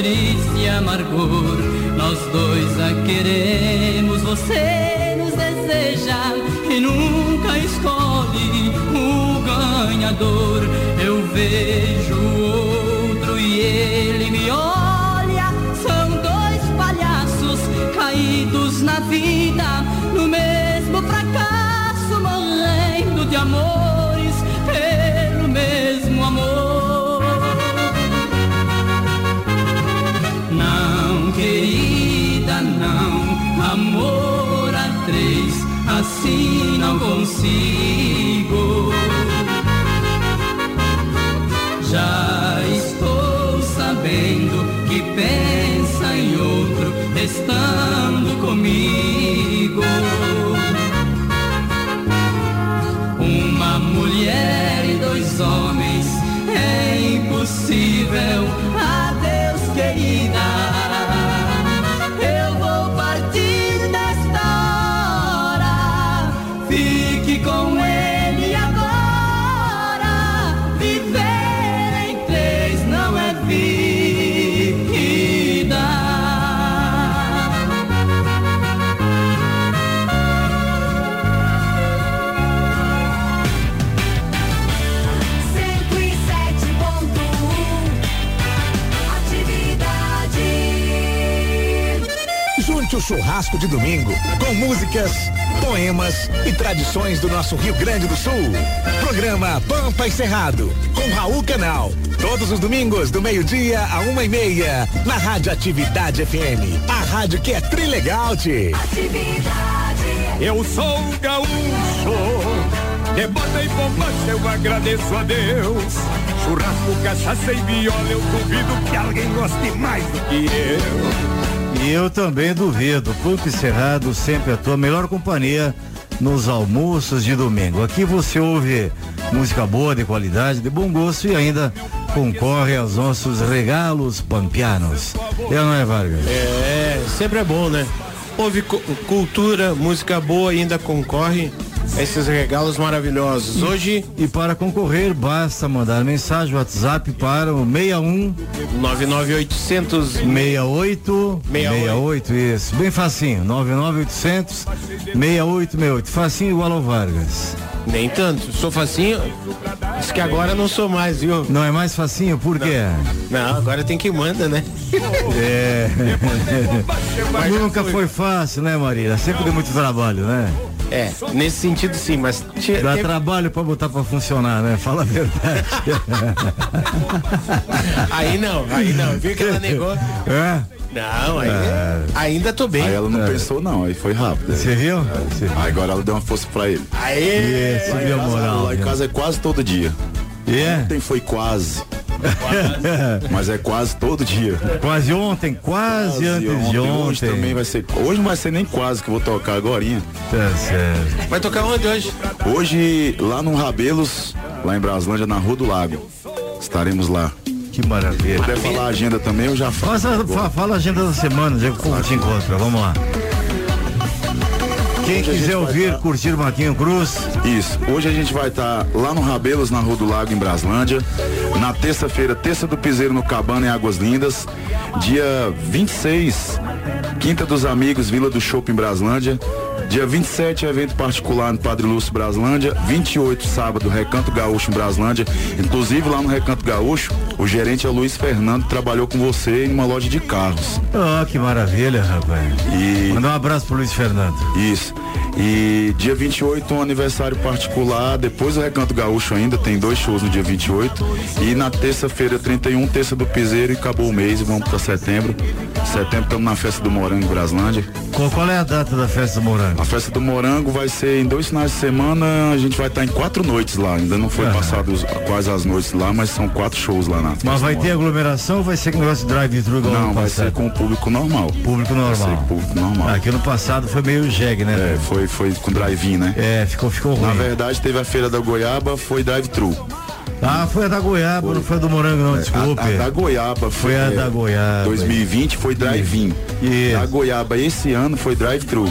triste amargor. Nós dois a queremos, você nos deseja e nunca escolhe o ganhador. Eu vejo assim não churrasco de domingo com músicas, poemas e tradições do nosso Rio Grande do Sul. Programa Pampa e Cerrado com Raul Canal. Todos os domingos do meio-dia a uma e meia na Rádio Atividade FM. A rádio que é trilegal, -te. Eu sou o gaúcho, de bota e bombacha eu agradeço a Deus. Churrasco, cachaça e viola, eu duvido que alguém goste mais do que eu. Eu também duvido. E Cerrado, sempre a tua melhor companhia nos almoços de domingo. Aqui você ouve música boa, de qualidade, de bom gosto e ainda concorre aos nossos regalos pampianos. É não é, Vargas? É, sempre é bom, né? Houve cu- cultura, música boa e ainda concorre esses regalos maravilhosos. Hoje. E para concorrer, basta mandar mensagem WhatsApp para o 61 99800 68 68, isso. Bem facinho. 99800 6868. Facinho igual ao Vargas. Nem tanto. Sou facinho. Diz que agora não sou mais, viu? Não é mais facinho, por quê? Não, agora tem que manda, né? É. Nunca foi fácil, né, Maria? Sempre deu muito trabalho, né? É, nesse sentido sim, mas Dá teve- trabalho pra botar pra funcionar, né? Fala a verdade. Aí não, aí não. Viu que ela negou? É? Não, aí, É. ainda tô bem. Aí ela não pensou não, aí foi rápido. Você viu? Aí agora ela deu uma força pra ele. Aê! Isso, deu moral. Lá em casa é quase todo dia. É? Ontem foi quase. Mas é quase todo dia. Quase ontem, quase, antes de ontem. Hoje também vai ser. Hoje não vai ser nem quase que eu vou tocar agora. Tá certo. Vai tocar onde hoje? Hoje, lá no Rabelos, lá em Braslândia, na Rua do Lago. Estaremos lá. Que maravilha. Se puder falar a agenda também, eu já falo. Faça, fa- fala a agenda da semana, é que o povo te encontra. Vamos lá. Quem quiser ouvir, tá- curtir Marquinho Cruz, Isso. Hoje a gente vai estar lá no Rabelos, na Rua do Lago, em Braslândia. Na terça-feira, Terça do Piseiro no Cabana, em Águas Lindas. Dia 26, Quinta dos Amigos, Vila do Chopp, em Braslândia. Dia 27, evento particular no Padre Lúcio, Braslândia. 28, sábado, Recanto Gaúcho, em Braslândia. Inclusive, lá no Recanto Gaúcho, o gerente é o Luiz Fernando, que trabalhou com você em uma loja de carros. oh, que maravilha, rapaz. E Manda um abraço pro Luiz Fernando. isso. E dia 28, um aniversário particular. Depois do Recanto Gaúcho ainda, tem dois shows no dia 28. E na terça-feira, 31, terça do Piseiro e acabou o mês vamos para setembro. Setembro estamos na festa do Morango em Braslândia. Qual, qual é a data da festa do Morango? A festa do Morango vai ser em dois finais de semana, a gente vai estar em quatro noites lá. Ainda não foi Aham. passado os- quase as noites lá, mas são quatro shows lá na Mas vai ter aglomeração ou vai ser com negócio de drive-thru Não, vai passado? ser com o público normal. Público normal. público normal. Aqui no passado foi meio jegue, né? É, foi, foi com drive-in, né? É, ficou, ficou ruim. Na verdade, teve a feira da Goiaba, foi drive-thru. Ah, foi a da Goiaba, foi. não foi a do Morango não, desculpe. A, a da Goiaba foi, foi a da Goiaba. 2020 foi drive-in. A Goiaba esse ano foi drive-thru.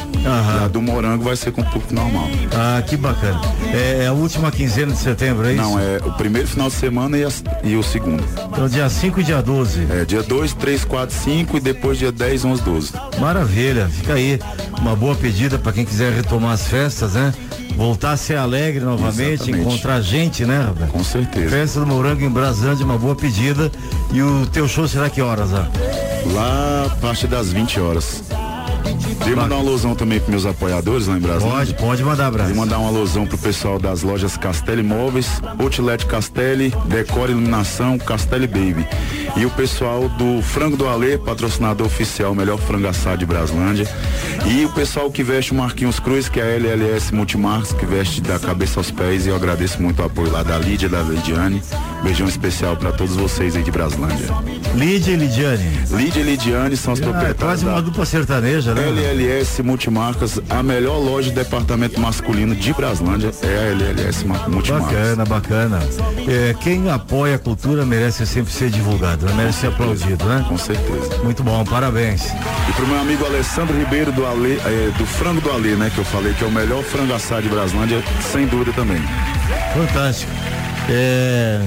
A do Morango vai ser com público normal. Ah, que bacana. É, é, a última quinzena de setembro, é isso? Não, é o primeiro final de semana e, a, e o segundo. Então dia 5 e dia 12. É, dia 2, 3, 4, 5 e depois dia 10, 11, 12. Maravilha, fica aí uma boa pedida para quem quiser retomar as festas, né? Voltar a ser alegre novamente, Exatamente. encontrar gente, né, Roberto? Com certeza. Festa do Morango em Braslândia, uma boa pedida. E o teu show será que horas, lá? Lá a partir das 20 horas. Queria mandar uma alusão também para meus apoiadores lá em Brasília. Pode, pode mandar abraço. Mandar uma alusão pro pessoal das lojas Castelli Móveis, Outlet Castelli, Decor Iluminação, Castelli Baby. E o pessoal do Frango do Alê, patrocinador oficial, melhor frango assado de Braslândia. E o pessoal que veste o Marquinhos Cruz, que é a LLS Multimarcos, que veste da cabeça aos pés. E eu agradeço muito o apoio lá da Lídia e da Lidiane. Beijão especial para todos vocês aí de Braslândia. Lídia e Lidiane. Lídia e Lidiane são as ah, proprietárias. É quase uma dupla sertaneja, né? LLS Multimarcas, a melhor loja de departamento masculino de Braslândia é a LLS Multimarcas. Bacana, bacana. É, quem apoia a cultura merece sempre ser divulgado, né? merece ser aplaudido, né? Com certeza. Muito bom, parabéns. E pro meu amigo Alessandro Ribeiro do Ale, é, do Frango do Ale, né? Que eu falei que é o melhor frango assado de Braslândia, sem dúvida também. Fantástico. É...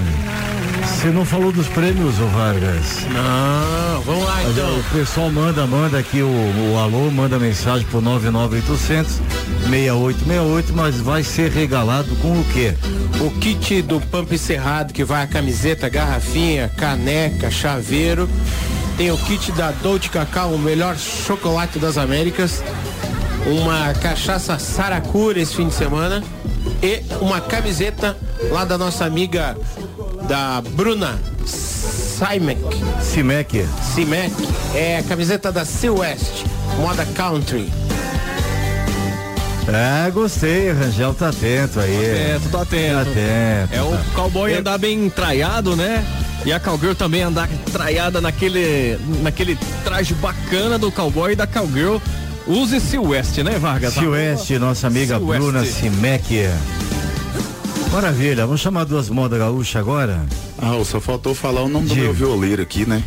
Você não falou dos prêmios, ô Vargas? Não, vamos lá então. O pessoal manda, manda aqui o, o alô, manda mensagem pro 99800 6868, mas vai ser regalado com o quê? O kit do Pampa Cerrado, que vai a camiseta, garrafinha, caneca, chaveiro. Tem o kit da Dolce Cacau, o melhor chocolate das Américas. Uma cachaça Saracura esse fim de semana. E uma camiseta lá da nossa amiga da Bruna Simek. Simek. Simek. É a camiseta da Sea West, moda country. É, gostei, Rangel tá atento aí. Tô atento, tô atento. Tá atento. É o cowboy andar bem traiado, né? E a cowgirl também andar traiada naquele, naquele traje bacana do cowboy e da cowgirl. Use Silvestre, né, Vargas? Silvestre, nossa amiga Bruna Simek. Maravilha, vamos chamar duas modas gaúchas agora? Ah, só faltou falar o nome Diga. do meu violeiro aqui, né?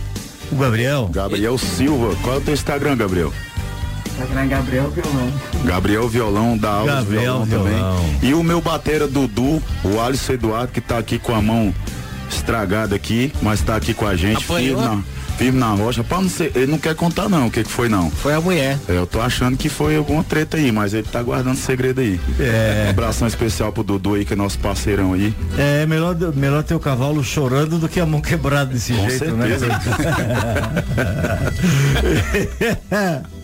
O Gabriel? Gabriel Silva. Qual é o teu Instagram, Gabriel? Instagram Gabriel Violão. Gabriel Violão, da Alves Gabriel Violão, Violão também. E o meu batera Dudu, o Alisson Eduardo, que tá aqui com a mão estragada aqui, mas tá aqui com a gente. Apanhou? Vive na rocha. Pá, não sei, ele não quer contar não o que, que foi não. Foi a mulher. É, eu tô achando que foi alguma treta aí, mas ele tá guardando segredo aí. É. Um abração especial pro Dudu aí, que é nosso parceirão aí. É, melhor, melhor ter o cavalo chorando do que a mão quebrada desse Com jeito, né? certeza. né?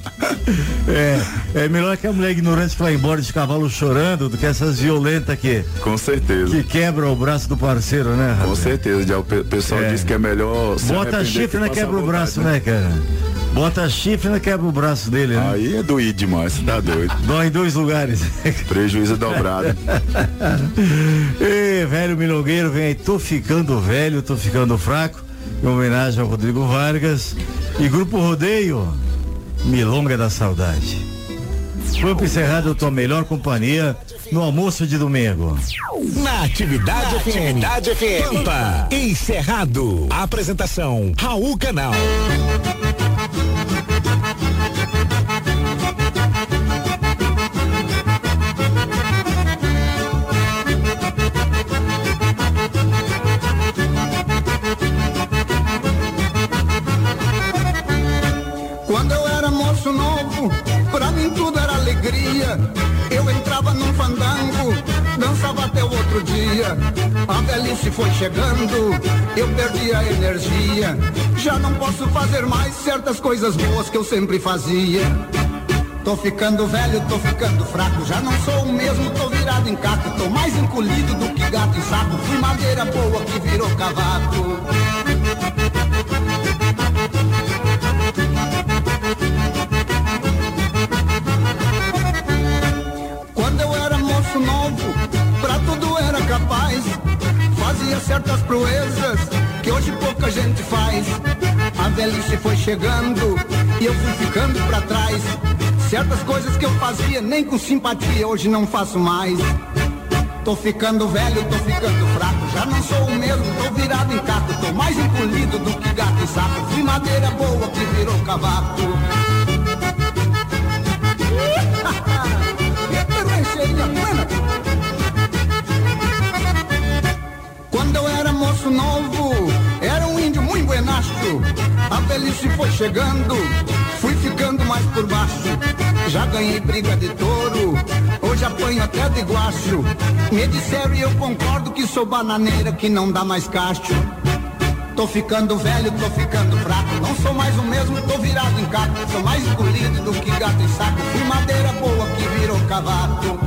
É, é melhor que a mulher ignorante que vai embora de cavalo chorando do que essas violentas aqui. Com certeza. Que quebram o braço do parceiro, né? Com certeza. Já o pessoal é. diz que é melhor. Bota chifre, né? Quebra o braço, né, cara? Bota chifre, né? Quebra o braço dele, né? Aí é doído demais, você tá doido. Dói em dois lugares. Prejuízo dobrado. Ei, velho milongueiro, vem aí. Tô ficando velho, tô ficando fraco. Em homenagem ao Rodrigo Vargas. E Grupo Rodeio. Milonga da Saudade. Campo Encerrado, tua melhor companhia no almoço de domingo. Na Atividade, Na FM, atividade FM. Pampa, Encerrado. Apresentação, Raul Canal. Dia. A velhice foi chegando, eu perdi a energia. Já não posso fazer mais certas coisas boas que eu sempre fazia. Tô ficando velho, tô ficando fraco, já não sou o mesmo, tô virado em caco, tô mais encolhido do que gato em saco, fui madeira boa que virou cavaco. Fazia certas proezas que hoje pouca gente faz. A velhice foi chegando e eu fui ficando para trás. Certas coisas que eu fazia nem com simpatia hoje não faço mais. Tô ficando velho, tô ficando fraco, já não sou o mesmo, tô virado em caco, tô mais encolhido do que gato e sapo. Fui madeira boa que virou cavaco. moço novo, era um índio muito buenacho. A velhice foi chegando, fui ficando mais por baixo. Já ganhei briga de touro, hoje apanho até de guacho. Me disseram e eu concordo que sou bananeira que não dá mais cacho. Tô ficando velho, tô ficando fraco. Não sou mais o mesmo, tô virado em caco. Sou mais engolido do que gato em saco. Fui madeira boa que virou cavaco.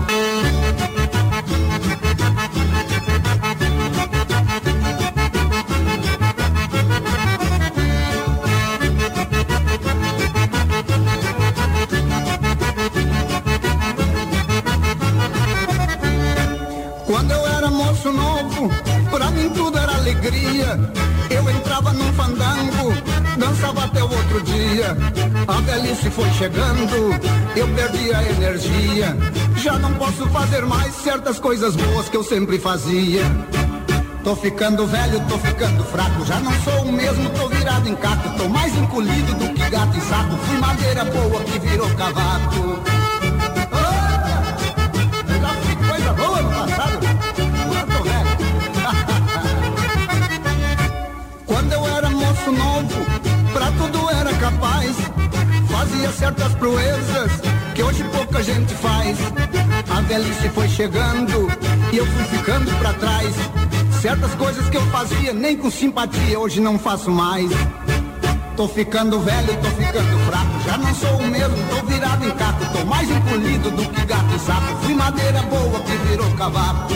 Velhice foi chegando, eu perdi a energia. Já não posso fazer mais certas coisas boas que eu sempre fazia. Tô ficando velho, tô ficando fraco, já não sou o mesmo, tô virado em caco. Tô mais encolhido do que gato em saco, fui madeira boa que virou cavaco. Fazia certas proezas que hoje pouca gente faz. A velhice foi chegando e eu fui ficando pra trás. Certas coisas que eu fazia nem com simpatia hoje não faço mais. Tô ficando velho, tô ficando fraco, já não sou o mesmo, tô virado em caco, tô mais encolhido do que gato e sapo. Fui madeira boa que virou cavaco.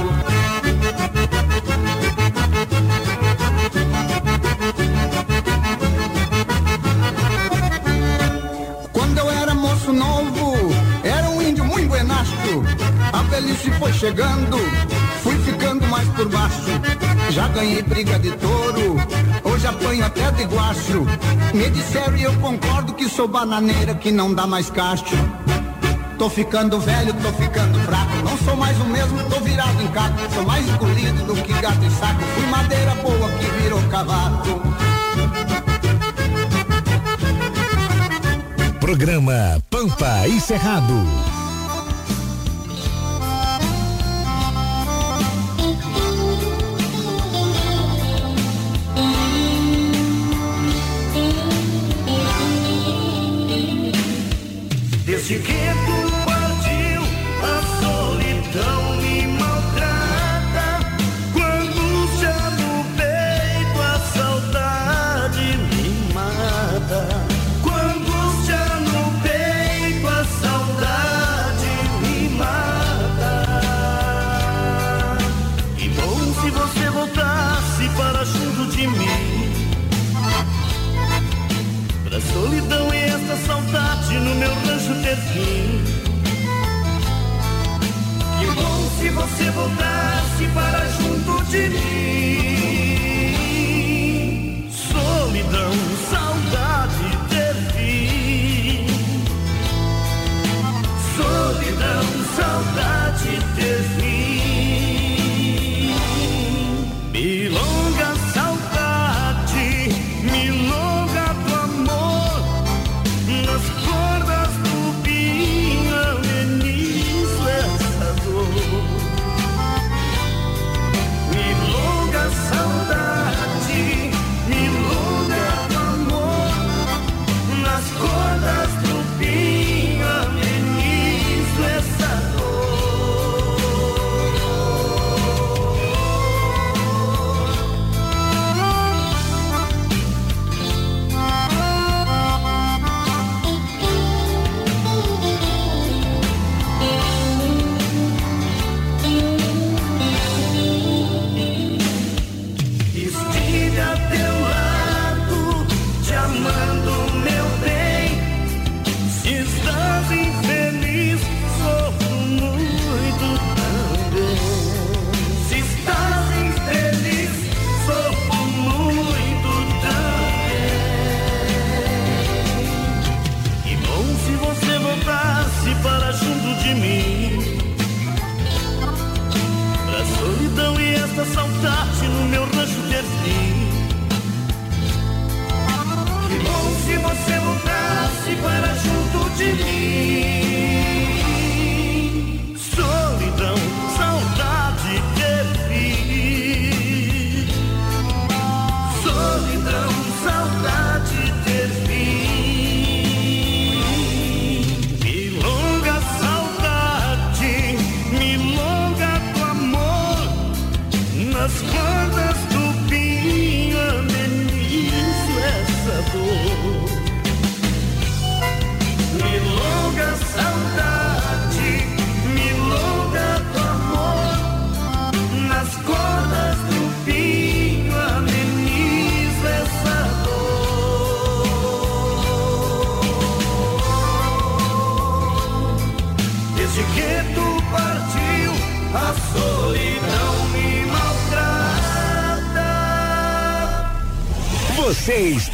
Velhice foi chegando, fui ficando mais por baixo. Já ganhei briga de touro, hoje apanho até de guacho. Me disseram e eu concordo que sou bananeira que não dá mais cacho. Tô ficando velho, tô ficando fraco. Não sou mais o mesmo, tô virado em caco. Sou mais engolido do que gato e saco. Fui madeira boa que virou cavaco. Programa Pampa e Cerrado. Desde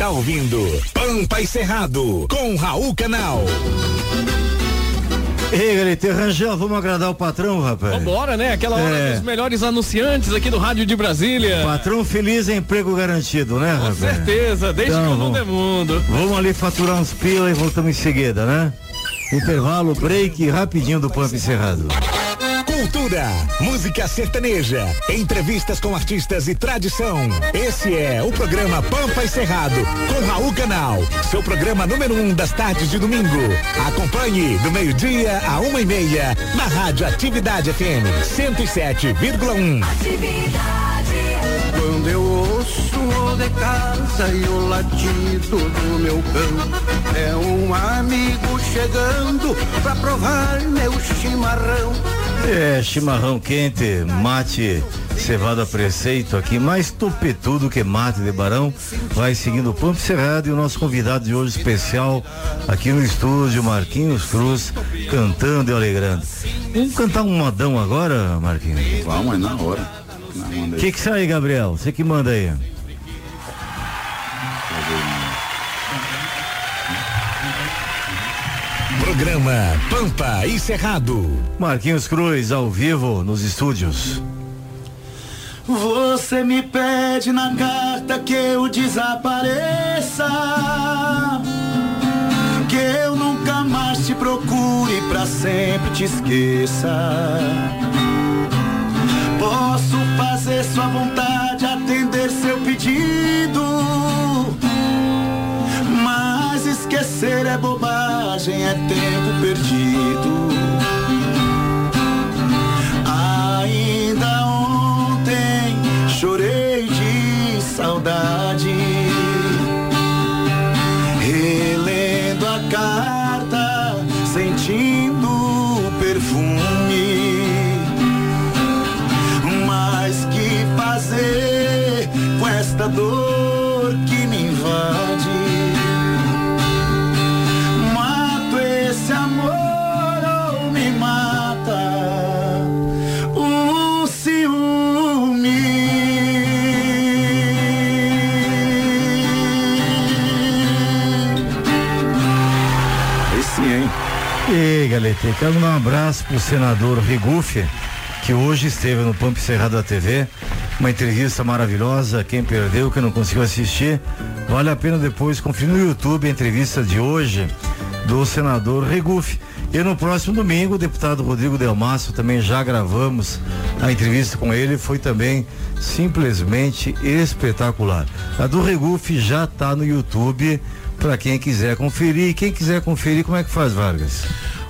está ouvindo Pampa e Cerrado com Raul Canal. Ei, galera, Rangel, vamos agradar o patrão, rapaz. Vambora, né? Aquela hora É. dos melhores anunciantes aqui do Rádio de Brasília. Patrão feliz é emprego garantido, né, Com rapaz? certeza, desde Então, que o mundo vamos- é mundo. Vamos ali faturar uns pila e voltamos em seguida, né? Intervalo, break, rapidinho do Pampa Encerrado. Cultura, música sertaneja, entrevistas com artistas e tradição. Esse é o programa Pampa e Cerrado, com Raul Canal. Seu programa número um das tardes de domingo. Acompanhe do meio-dia a uma e meia na Rádio Atividade FM 107,1. Quando eu ouço o de casa e o latido do meu cão, é um amigo chegando pra provar meu chimarrão. É, chimarrão quente, mate, cevada preceito aqui, mais topetudo que mate de barão. Vai seguindo o Pampo Cerrado e o nosso convidado de hoje especial aqui no estúdio, Marquinhos Cruz, cantando e alegrando. Vamos cantar um modão agora, Marquinhos? Vamos, é na hora. O que que sai, Gabriel? Você que manda aí. Programa Pampa e Cerrado. Marquinhos Cruz, ao vivo, nos estúdios. Você me pede na carta que eu desapareça. Que eu nunca mais te procure pra sempre te esqueça. Posso fazer sua vontade, atender seu pedido. Mas esquecer é bobagem, é tempo perdido. Quero mandar um abraço pro senador Rigufe, que hoje esteve no Pampo Cerrado da TV. Uma entrevista maravilhosa. Quem perdeu, quem não conseguiu assistir, vale a pena depois conferir no YouTube a entrevista de hoje do senador Regufe. E no próximo domingo, o deputado Rodrigo Delmasso também já gravamos a entrevista com ele, foi também simplesmente espetacular. A do Regufe já está no YouTube para quem quiser conferir. Quem quiser conferir, como é que faz, Vargas?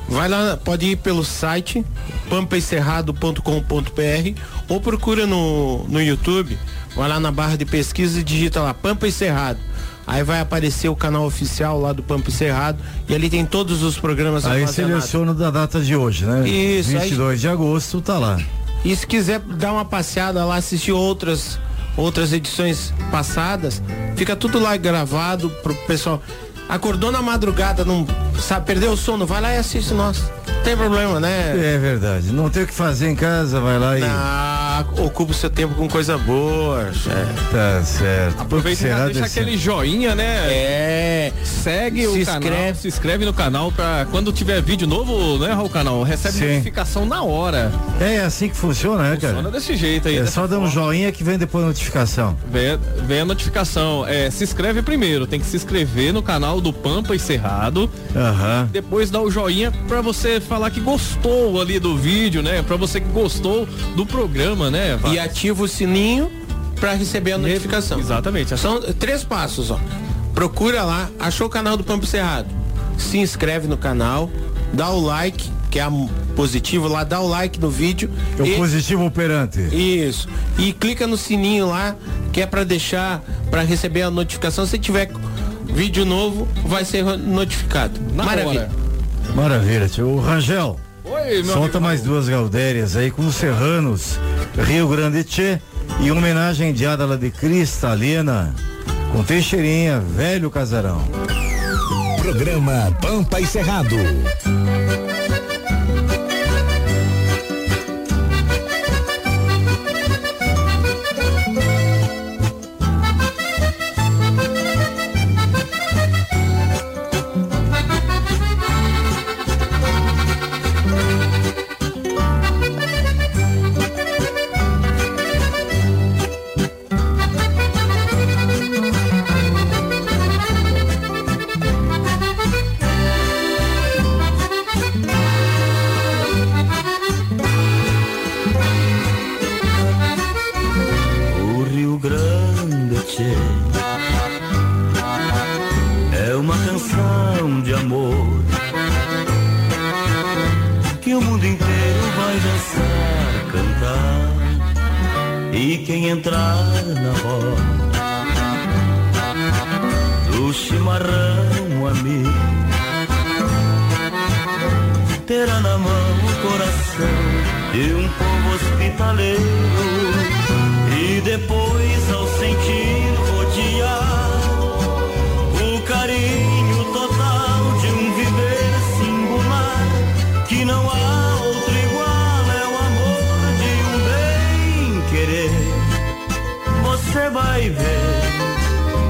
Vai lá, pode ir pelo site pampaencerrado.com.br ou procura no, no YouTube, vai lá na barra de pesquisa e digita lá Pampa Encerrado. Aí vai aparecer o canal oficial lá do Pampa Encerrado e ali tem todos os programas Aí seleciona da data de hoje, né? Isso, aí- 22 de agosto, tá lá. E se quiser dar uma passeada lá, assistir outras outras edições passadas, fica tudo lá gravado pro pessoal. Acordou na madrugada, não sabe, perdeu o sono, vai lá e assiste nós. Não tem problema, né? É verdade. Não tem o que fazer em casa, vai lá e. Ah, ocupa o seu tempo com coisa boa, chefe. Tá certo. Aproveita e deixa aquele joinha, né? É. Segue Se o inscreve. canal, se inscreve no canal pra quando tiver vídeo novo, né, Raul Canal, recebe Sim. notificação na hora. É assim que funciona, né, cara? Funciona desse jeito aí. É só dar um joinha que vem depois a notificação. Vem, vem a notificação. É, se inscreve primeiro, tem que se inscrever no canal do Pampa e Cerrado. Aham. Depois dá o joinha pra você falar que gostou ali do vídeo, né? Pra você que gostou do programa, né? E ativa o sininho pra receber a notificação. Exatamente. São três passos, ó. Procura lá, achou o canal do Pampo Cerrado. Se inscreve no canal, dá o like, que é a positivo lá, dá o like no vídeo. É o e- positivo operante. Isso. E clica no sininho lá, que é pra deixar, pra receber a notificação. Se tiver vídeo novo, vai ser notificado. Na Maravilha. hora. Maravilha, tio. O Rangel. Oi, meu Solta amigo mais duas Galdérias aí com os Serranos, Rio Grande Tchê e homenagem de Adala de Cristalina com Teixeirinha, velho casarão. Programa Pampa e Cerrado. Na mão o coração de um povo hospitaleiro. E depois ao sentir rodear o carinho total de um viver singular que não há outro igual é o amor de um bem querer. Você vai ver,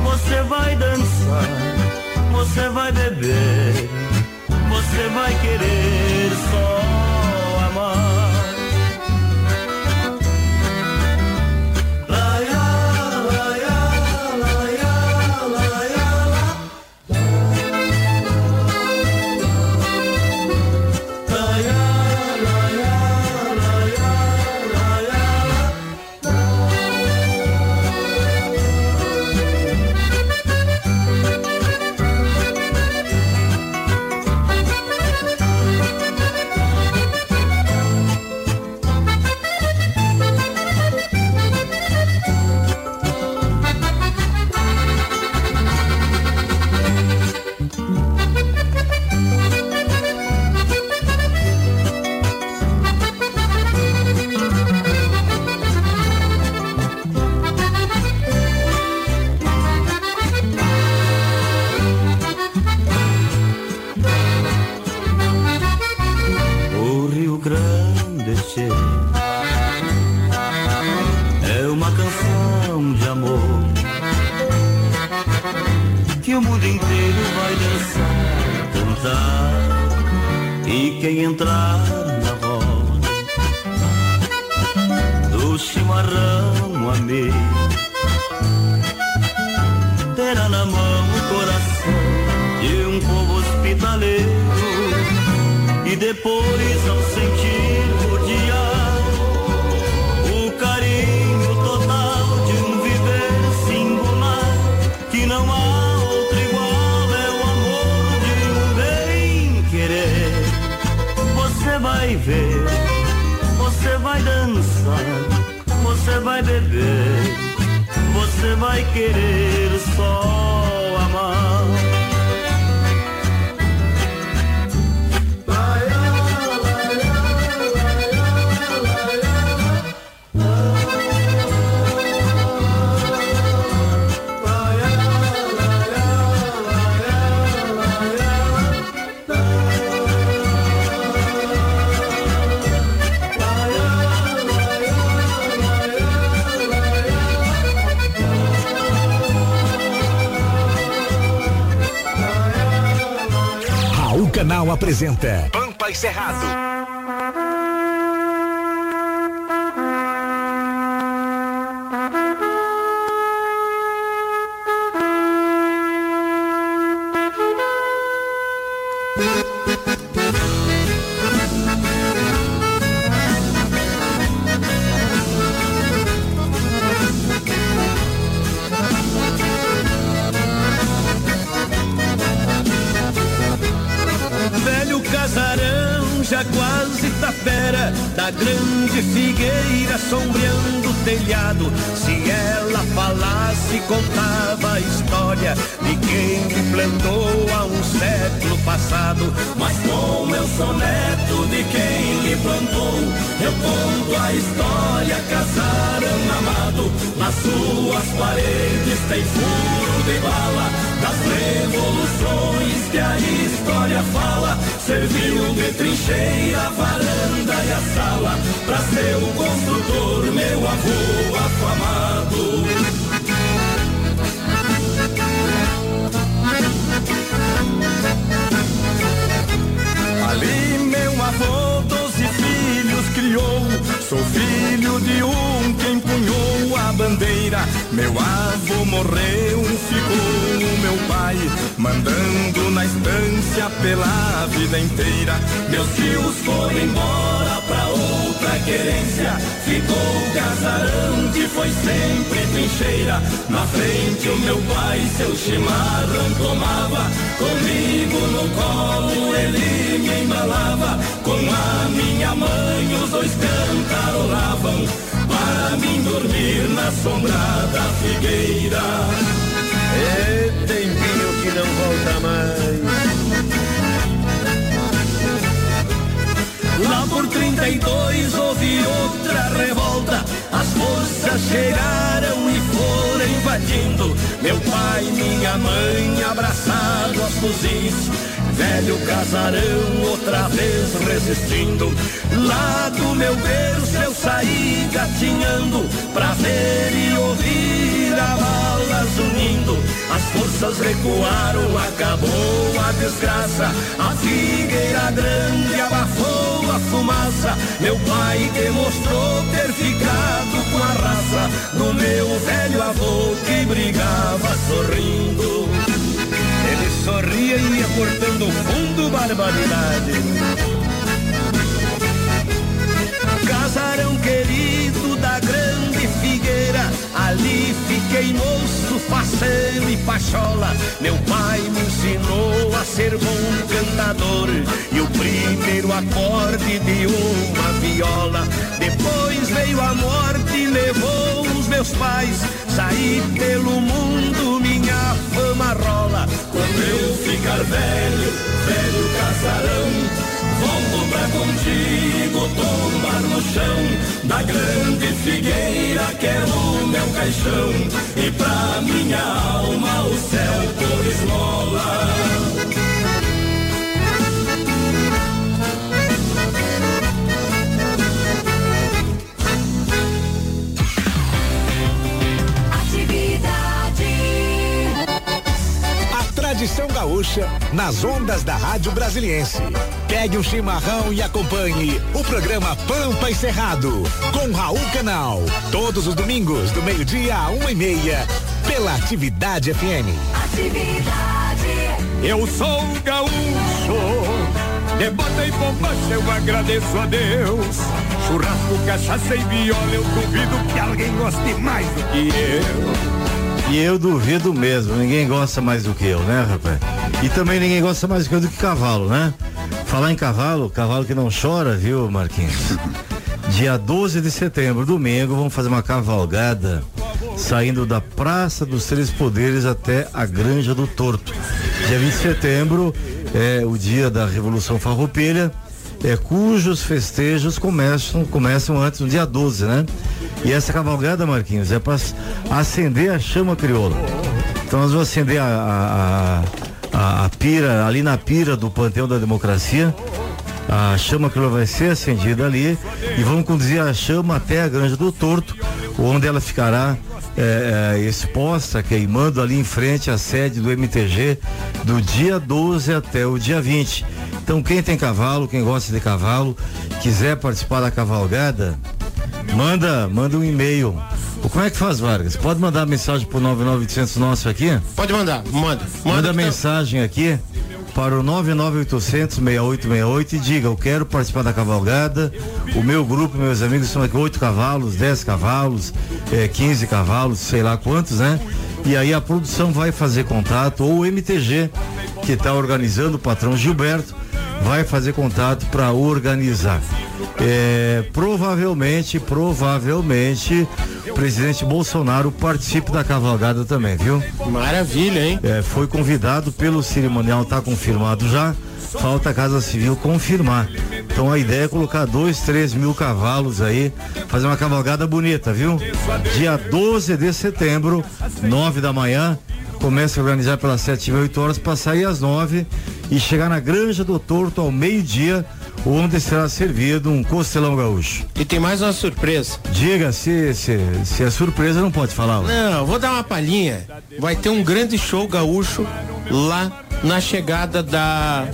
você vai dançar, você vai beber, você vai querer entrar você vai querer Canal apresenta Pampa e Cerrado. Fundo barbaridade. Casarão faceiro e pachola. Meu pai me ensinou a ser bom cantador e o primeiro acorde de uma viola. Depois veio a morte e levou os meus pais. Saí pelo mundo, minha fama rola. Quando eu ficar velho, velho casarão. Volto pra contigo tombar no chão Da grande figueira que é o meu caixão E pra minha alma o céu por esmola tradição gaúcha nas ondas da Rádio Brasiliense. Pegue um chimarrão e acompanhe o programa Pampa e Cerrado com Raul Canal. Todos os domingos, do meio-dia a uma e meia, pela Atividade FM. Eu sou gaúcho, de bota e bombacha eu agradeço a Deus. Churrasco, cachaça e viola, eu duvido que alguém goste mais do que eu. E eu duvido mesmo, ninguém gosta mais do que eu, né, rapaz? E também ninguém gosta mais do que eu do que cavalo, né? Falar em cavalo, cavalo que não chora, viu, Marquinhos? Dia 12 de setembro, domingo, vamos fazer uma cavalgada saindo da Praça dos Três Poderes até a Granja do Torto. Dia 20 de setembro é o dia da Revolução Farroupilha, é, cujos festejos começam, começam antes do dia 12, né? E essa cavalgada, Marquinhos, é para acender a chama crioula. Então nós vamos acender a, a, a, a pira, ali na pira do Panteão da Democracia. A chama crioula vai ser acendida ali e vamos conduzir a chama até a Granja do Torto, onde ela ficará é, é, exposta, queimando ali em frente à sede do MTG, do dia 12 até o dia 20. Então, quem tem cavalo, quem gosta de cavalo, quiser participar da cavalgada, manda, manda um e-mail. Como é que faz, Vargas? Pode mandar mensagem pro 99800 nosso aqui? Pode mandar, manda. Manda, manda mensagem aqui para o 99800 6868 e diga, eu quero participar da cavalgada. O meu grupo, meus amigos, são aqui 8 cavalos, 10 cavalos, é, 15 cavalos, sei lá quantos, né? E aí a produção vai fazer contato, ou o MTG, que está organizando, o patrão Gilberto, vai fazer contato para organizar. É, provavelmente, provavelmente, presidente Bolsonaro participe da cavalgada também, viu? Maravilha, hein? É, foi convidado pelo cerimonial, está confirmado já. Falta a Casa Civil confirmar. Então a ideia é colocar dois, três mil cavalos aí, fazer uma cavalgada bonita, viu? Dia 12 de setembro, nove da manhã, começa a organizar pelas sete e oito horas para sair às nove e chegar na Granja do Torto ao meio-dia, onde será servido um costelão gaúcho. E tem mais uma surpresa. Diga se, se, se é surpresa, não pode falar. Não, vou dar uma palhinha. Vai ter um grande show gaúcho lá na chegada da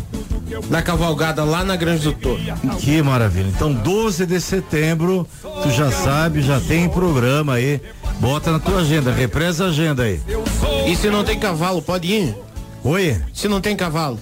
da cavalgada lá na Grande do Toro. Que maravilha. Então, 12 de setembro, tu já sabe, já tem programa aí. Bota na tua agenda, represa a agenda aí. E se não tem cavalo, pode ir? Oi? Se não tem cavalo.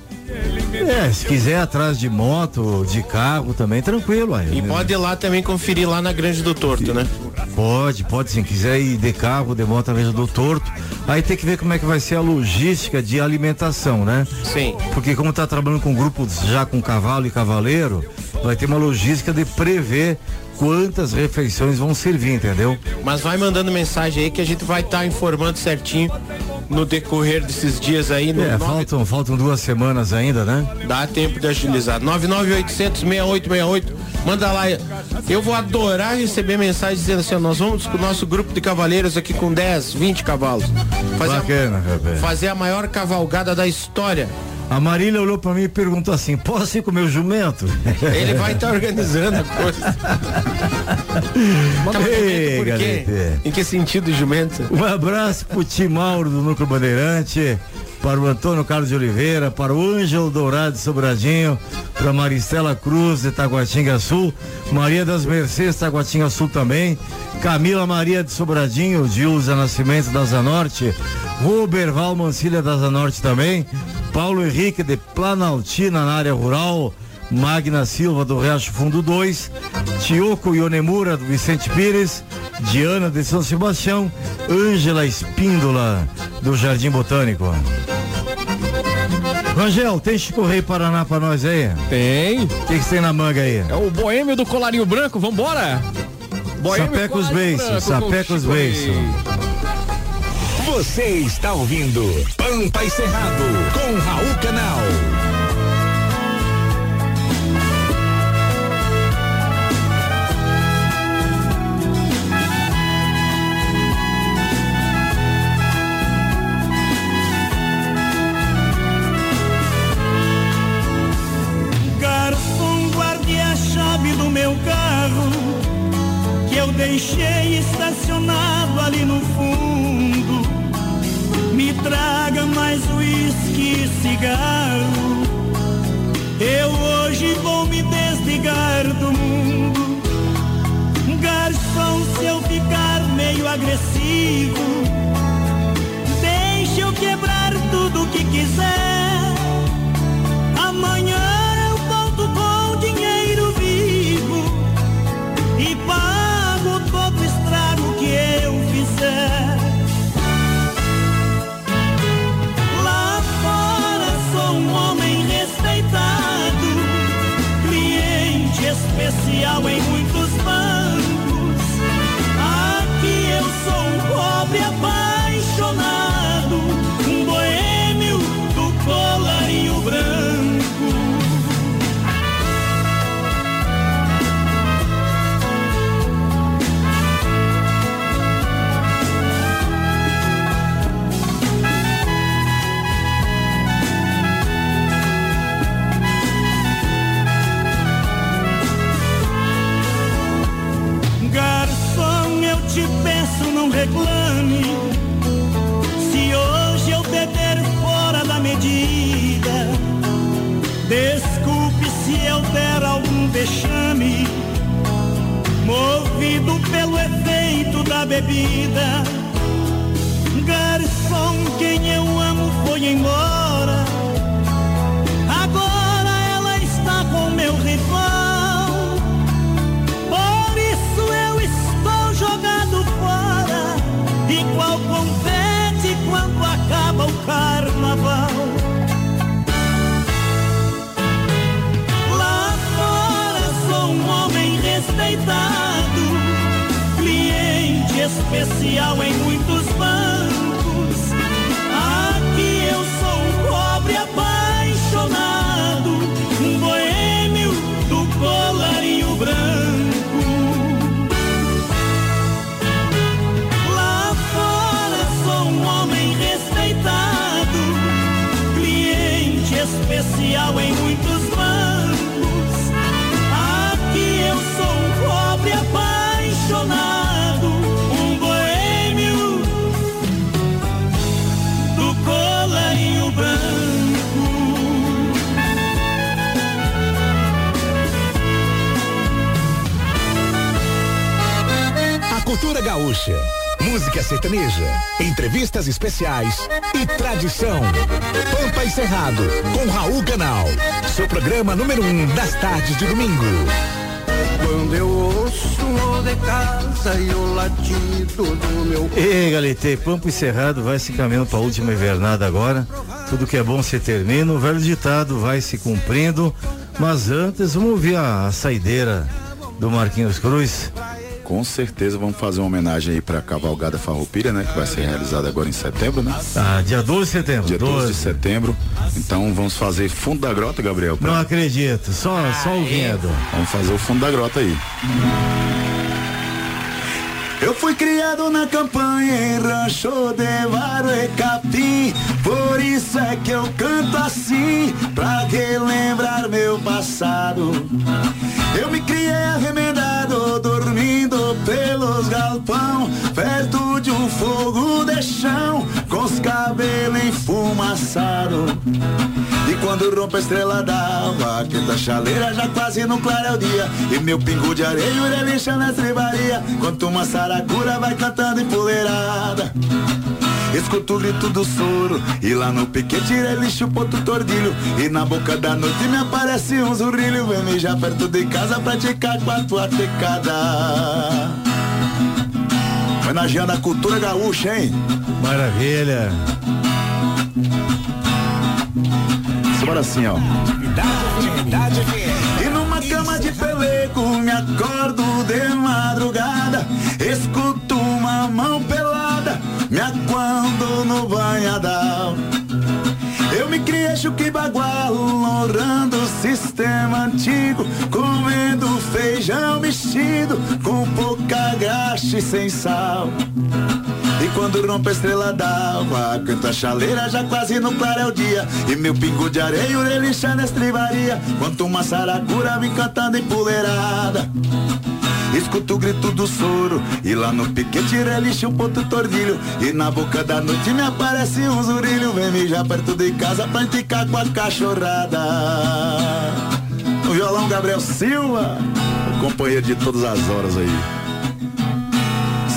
É, se quiser atrás de moto, de carro também, tranquilo. Aí, e pode ir lá também conferir lá na Grande do Torto, né? Pode, pode sim. Quiser ir de carro, de moto na Grande do Torto. Aí tem que ver como é que vai ser a logística de alimentação, né? Sim. Porque como tá trabalhando com grupos já com cavalo e cavaleiro, vai ter uma logística de prever quantas refeições vão servir, entendeu? Mas vai mandando mensagem aí que a gente vai estar tá informando certinho no decorrer desses dias aí. No é, nove... faltam, faltam duas semanas ainda, né? Dá tempo de agilizar. 99800 6868. Manda lá. Eu vou adorar receber mensagens dizendo assim: ó, nós vamos com o nosso grupo de cavaleiros aqui com 10, 20 cavalos. Fazer, Bacana, a, fazer a maior cavalgada da história. A Marília olhou para mim e perguntou assim: posso ir com o meu jumento? Ele vai estar tá organizando a coisa. Ei, por quê? Em que sentido, jumento? Um abraço pro Tim Mauro do Núcleo Bandeirante, para o Antônio Carlos de Oliveira, para o Ângelo Dourado de Sobradinho, para Maristela Cruz de Taguatinga Sul, Maria das Mercedes Taguatinga Sul também, Camila Maria de Sobradinho, Dilza Nascimento da Zanorte, Ruberval Mancilha da Zanorte também, Paulo Henrique de Planaltina na área rural, Magna Silva do Riacho Fundo 2, Tioco Ionemura do Vicente Pires, Diana de São Sebastião, Ângela Espíndola do Jardim Botânico. Rangel, tem Chico Rei Paraná pra nós aí? Tem. O que, que tem na manga aí? É o boêmio do colarinho branco, vambora? Boêmio Sapecos Beiços, Sapecos Beiços. Você está ouvindo Pampa e Cerrado com Raul Canal. Ali no fundo me traga mais uísque e cigarro. Eu hoje vou me desligar do mundo. Garçom, se eu ficar meio agressivo, deixa eu quebrar tudo que quiser. Bebida. Garçom, quem eu amo foi embora. Especial em muitos gaúcha, música sertaneja, entrevistas especiais e tradição. Pampa e Cerrado, com Raul Canal. Seu programa número um das tardes de domingo. Quando eu ouço o de casa e o latido do meu Ei, Galite, Pampo e Cerrado vai se caminhando para a última invernada agora. Tudo que é bom se termina, o velho ditado vai se cumprindo. Mas antes, vamos ouvir a, a saideira do Marquinhos Cruz. Com certeza vamos fazer uma homenagem aí pra Cavalgada Farroupilha, né? Que vai ser realizada agora em setembro, né? Ah, dia 12 de setembro. Dia 12, 12. de setembro. Então vamos fazer fundo da grota, Gabriel. pra- Não acredito, só, só ouvindo. Vamos fazer o fundo da grota aí. Eu fui criado na campanha em rancho de varo e capim Por isso é que eu canto assim Pra relembrar meu passado Eu me criei arremendado Dormindo pelos galpão Perto de um fogo de chão Com os cabelos enfumaçados e quando rompe a estrela d'alva, quinta chaleira já quase no claro é o dia. E meu pingo de areia relincha na estribaria. Quanto uma saracura vai cantando empoleirada. Escuto o grito do soro E lá no piquete ele chupa outro tordilho E na boca da noite me aparece um zurrilho Vem mijar perto de casa praticar com a tua tecada Homenageando a cultura gaúcha, hein? Maravilha. Bora assim, ó. E numa cama de pelego me acordo de madrugada Escuto uma mão pelada me no banhadal Eu me criei chuquibagual, honrando o sistema antigo Comendo feijão mexido com pouca graxa e sem sal e quando rompe a estrela d'alva, canta a chaleira já quase no claro é o dia. E meu pingo de areia relincha na estribaria, quanto uma saracura vem cantando empoleirada. Escuto o grito do soro E lá no piquete relincha um ponto tordilho. E na boca da noite me aparece um zurilho. Vem mijar perto de casa pra enticar com a cachorrada. No violão Gabriel Silva Companheiro de todas as horas aí.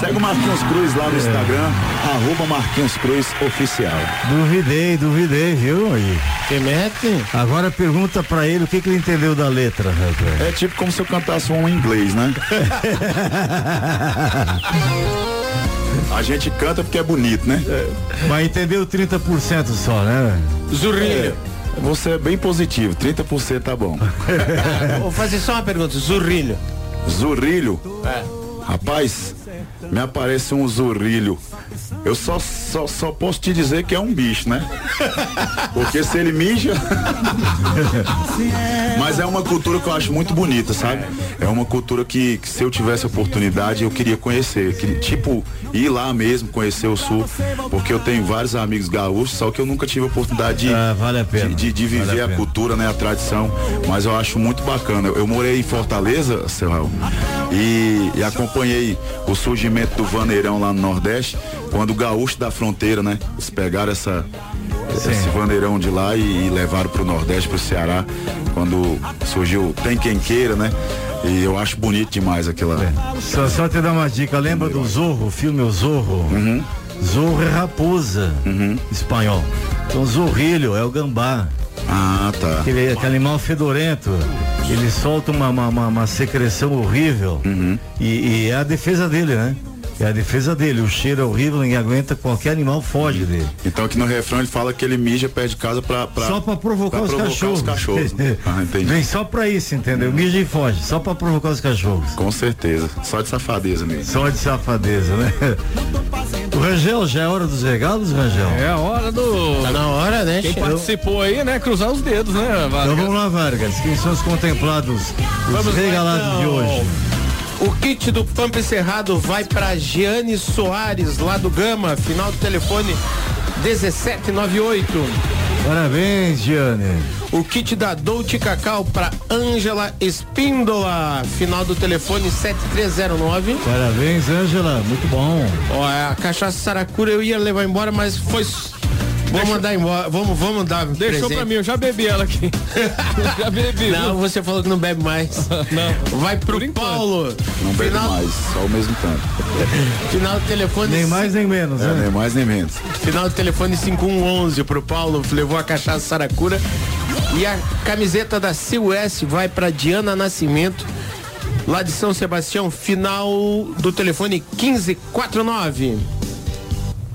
Segue o Marquinhos Cruz lá no Instagram, arroba Marquinhos Cruz Oficial. Duvidei, duvidei, viu? Aí. Que mete? Agora pergunta pra ele o que, que ele entendeu da letra, rapaz. É tipo como se eu cantasse um em inglês, né? A gente canta porque é bonito, né? Mas entendeu 30% só, né? Zurrilho. É, você é bem positivo, 30% tá bom. Vou fazer só uma pergunta. Zurrilho. Zurrilho? É. Rapaz, me aparece um zurrilho. Eu só, só, só posso te dizer que é um bicho, né? Porque se ele mija. Mas é uma cultura que eu acho muito bonita, sabe? É uma cultura que, que se eu tivesse oportunidade eu queria conhecer. Que, tipo, ir lá mesmo, conhecer o sul. Porque eu tenho vários amigos gaúchos, só que eu nunca tive a oportunidade de, Ah, vale a pena. de, de- de Vale viver a a, pena. cultura, né? A tradição. Mas eu acho muito bacana. Eu, eu morei em Fortaleza, seu Raul, e, e acompanhei o surgimento do vaneirão lá no Nordeste, quando o gaúcho da fronteira, né? Eles pegaram essa, esse vaneirão de lá e, e levaram pro Nordeste, pro Ceará. quando surgiu Tem Quem Queira, né? E eu acho bonito demais aquilo lá. É. Só, só te dar uma dica, lembra do Zorro, o filme O Zorro? Uhum. Zorro é raposa, uhum. espanhol. Então zorrilho é o gambá. Ah, tá. Aquele, aquele animal fedorento. Ele solta uma, uma, uma, uma secreção horrível. Uhum. E, e é a defesa dele, né? É a defesa dele. O cheiro é horrível, ninguém aguenta, qualquer animal foge dele. Então aqui no refrão ele fala que ele mija perto de casa pra. pra só pra provocar, pra os, provocar cachorros. os cachorros. Né? ah, entendi. Vem só pra isso, entendeu? Mija e foge, só pra provocar os cachorros. Com certeza. Só de safadeza mesmo. Só de safadeza, né? O Rangel, já é hora dos regalos, Rangel? É a hora do. Tá na hora, né? Quem participou aí, né? Cruzar os dedos, né, Vargas? Então vamos lá, Vargas. Quem são os contemplados, os vamos regalados lá, então. de hoje? O kit do Pampa Cerrado vai para Giane Soares, lá do Gama, final do telefone 1798. Parabéns, Giane. O kit da Dolce Cacau para Ângela Espíndola, final do telefone 7309. Parabéns, Ângela, muito bom. Ó, a cachaça Saracura eu ia levar embora, mas foi Vamos mandar embora. Vamos, vamos dar. Deixou presente. pra mim, eu já bebi ela aqui. já bebi. Não, você falou que não bebe mais. não. Vai pro Por Paulo. Não bebe Final... mais, só ao mesmo tempo. Final do telefone. Nem mais nem menos, é, né? Nem mais nem menos. Final do telefone 5111 pro Paulo, levou a cachaça Saracura. E a camiseta da CUS vai pra Diana Nascimento lá de São Sebastião, final do telefone 1549.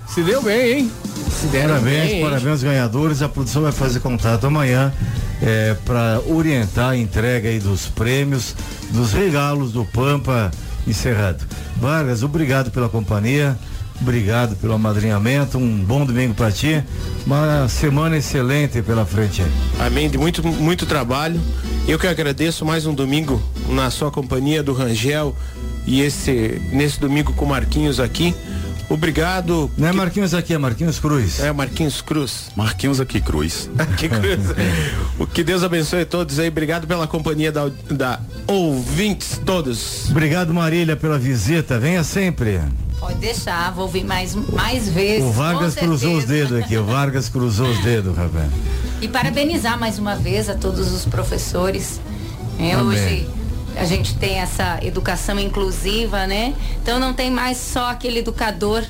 Se deu bem, hein? Se parabéns, bem, parabéns aos ganhadores. A produção vai fazer contato amanhã é, para orientar a entrega aí dos prêmios, dos regalos do Pampa encerrado. Vargas, obrigado pela companhia. Obrigado pelo amadrinhamento, um bom domingo para ti, uma semana excelente pela frente. Amém, de muito, muito trabalho. Eu que agradeço mais um domingo na sua companhia do Rangel e esse nesse domingo com Marquinhos aqui. Obrigado. Não é Marquinhos aqui, é Marquinhos Cruz. É Marquinhos Cruz. Marquinhos aqui Cruz. aqui Cruz. o que Deus abençoe a todos aí. Obrigado pela companhia da, da ouvintes todos. Obrigado Marília pela visita. Venha sempre. Pode deixar, vou vir mais, mais vezes. O Vargas cruzou os dedos aqui, o Vargas cruzou os dedos, Rafael. E parabenizar mais uma vez a todos os professores. É, hoje a gente tem essa educação inclusiva, né? Então não tem mais só aquele educador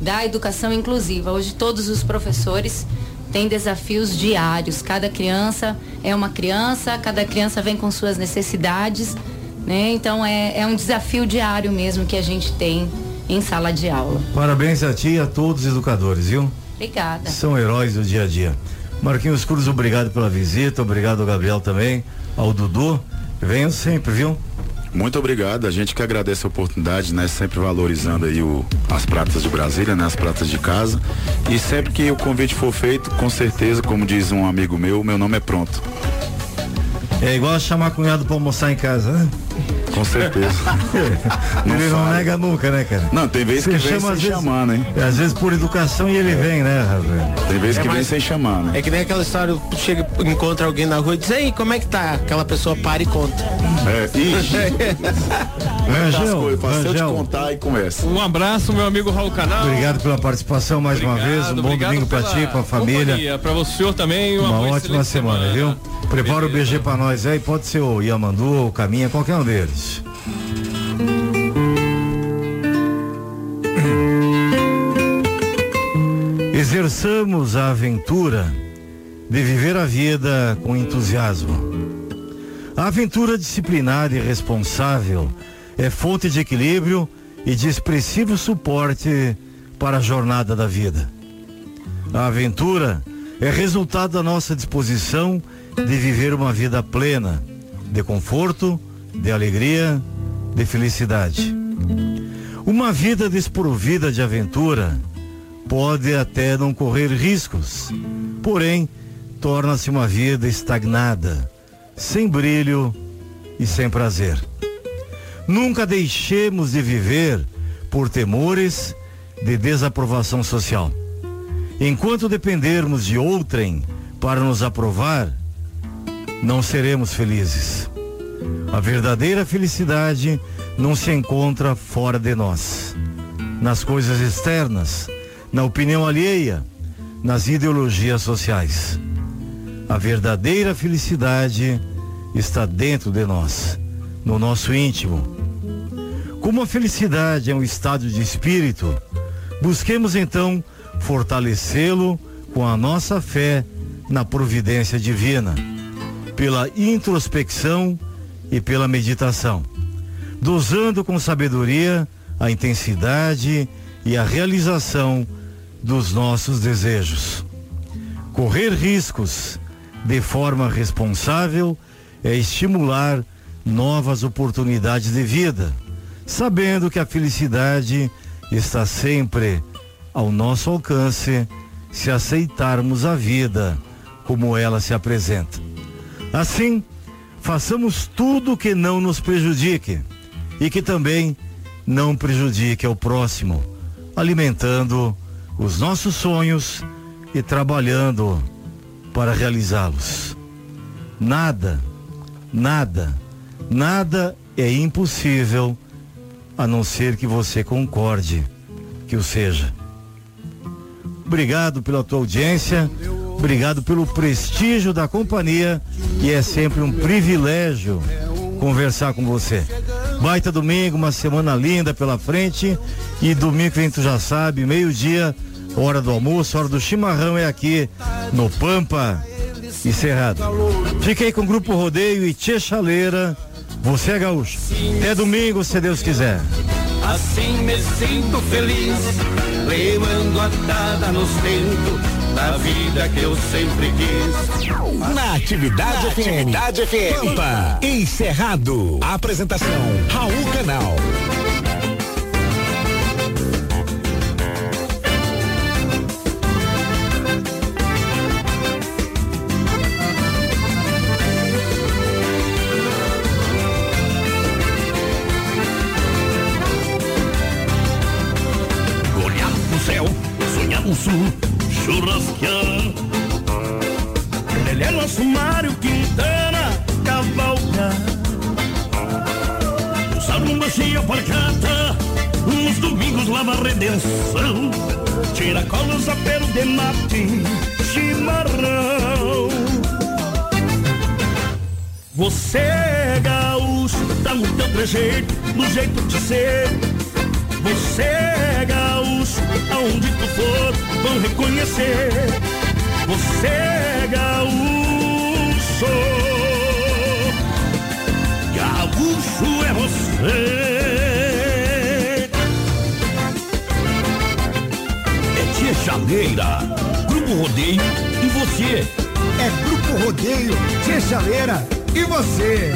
da educação inclusiva. Hoje todos os professores têm desafios diários. Cada criança é uma criança, cada criança vem com suas necessidades, né? Então é, é um desafio diário mesmo que a gente tem em sala de aula. Parabéns a ti e a todos os educadores, viu? Obrigada. São heróis do dia a dia. Marquinhos Cruz, obrigado pela visita, obrigado ao Gabriel também, ao Dudu. Venham sempre, viu? Muito obrigado, a gente que agradece a oportunidade, né? Sempre valorizando aí o, as pratas de Brasília, né? As pratas de casa. E sempre que o convite for feito, com certeza, como diz um amigo meu, meu nome é pronto. É igual chamar cunhado para almoçar em casa, né? Com certeza. não ele não nega nunca, né, cara? Não, tem vezes que vem sem chamar, né? Às vezes por educação e ele é. vem, né, Rafael? Tem vezes é que mais, vem sem chamar, né? É que nem aquela história, chega, encontra alguém na rua e diz, aí, como é que tá? Aquela pessoa para e conta. É, ixi. Rangel, Rangel. eu te contar e começa. Um abraço, meu amigo Raul Canal. Obrigado pela participação mais obrigado, uma vez. Um bom domingo pra ti, pra família. Para o senhor também. Uma, uma ótima semana, semana, viu? Prepara o BG pra nós aí, pode ser o Yamandu ou o Caminha, qualquer um deles. Exerçamos a aventura de viver a vida com entusiasmo. A aventura disciplinada e responsável é fonte de equilíbrio e de expressivo suporte para a jornada da vida. A aventura é resultado da nossa disposição de viver uma vida plena, de conforto, de alegria, de felicidade. Uma vida desprovida de aventura pode até não correr riscos, porém torna-se uma vida estagnada, sem brilho e sem prazer. Nunca deixemos de viver por temores de desaprovação social. Enquanto dependermos de outrem para nos aprovar, não seremos felizes. A verdadeira felicidade não se encontra fora de nós, nas coisas externas, na opinião alheia, nas ideologias sociais. A verdadeira felicidade está dentro de nós, no nosso íntimo. Como a felicidade é um estado de espírito, busquemos então fortalecê-lo com a nossa fé na providência divina, pela introspecção e pela meditação, dosando com sabedoria a intensidade e a realização dos nossos desejos. Correr riscos de forma responsável é estimular novas oportunidades de vida, sabendo que a felicidade está sempre ao nosso alcance se aceitarmos a vida como ela se apresenta. Assim, façamos tudo que não nos prejudique e que também não prejudique ao próximo, alimentando os nossos sonhos e trabalhando para realizá-los. Nada, nada, nada é impossível a não ser que você concorde que o seja. Obrigado pela tua audiência, obrigado pelo prestígio da companhia e é sempre um privilégio conversar com você. Baita domingo, uma semana linda pela frente e domingo que tu já sabe, meio-dia, hora do almoço, hora do chimarrão é aqui no Pampa e Cerrado. Fiquei com o Grupo Rodeio e Tia Chaleira. Você é gaúcho. Até domingo, se Deus quiser. Assim me sinto feliz, levando a dada nos tentos da vida que eu sempre quis. Na Atividade, Na FM, atividade FM. Pampa, encerrado. Apresentação, Raul Canal. Churrasquear. Leleno Sumário, Quintana, cavalgar. Usar um baixinho porcata, uns domingos lava redenção. Tira colos a pelo de mate, chimarrão. Você é gaúcho, tá no teu trejeito, no jeito de ser. Você é gaúcho, aonde tu for, vão reconhecer. Você é gaúcho. Gaúcho é você. É Tia Chaleira, Grupo Rodeio e você. É Grupo Rodeio, Tia Chaleira e você.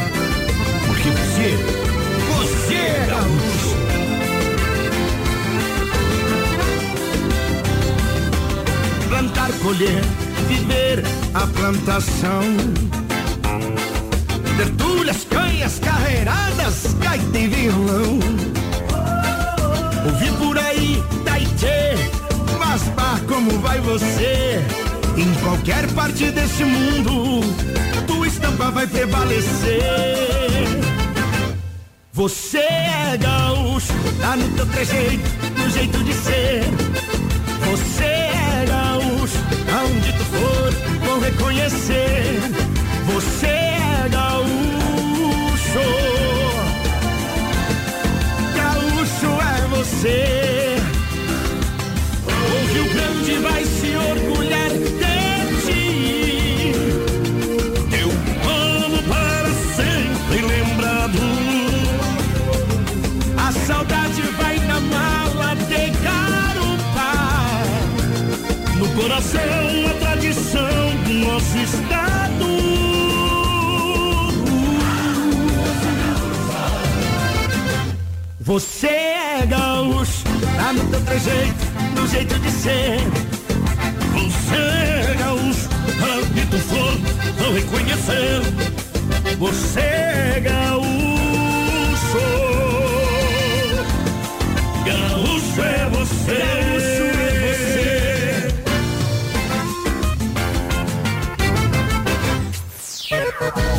Porque você, você plantar, colher, viver a plantação. Tertulhas, canhas, carreiradas, gaita e violão. Ouvi por aí, Taitê, mas pá, como vai você? Em qualquer parte desse mundo, tua estampa vai prevalecer. Você é gaúcho, tá no teu trejeito, no jeito de ser. Você é gaúcho, aonde tu for, vão reconhecer. Você é gaúcho. Gaúcho é você. O Rio Grande vai se coração, a tradição do nosso estado. Você é gaúcho, tá no teu trejeito, no jeito de ser. Você é gaúcho, onde tu for, vão reconhecer. Você é gaúcho. Gaúcho é você. Gaúcho é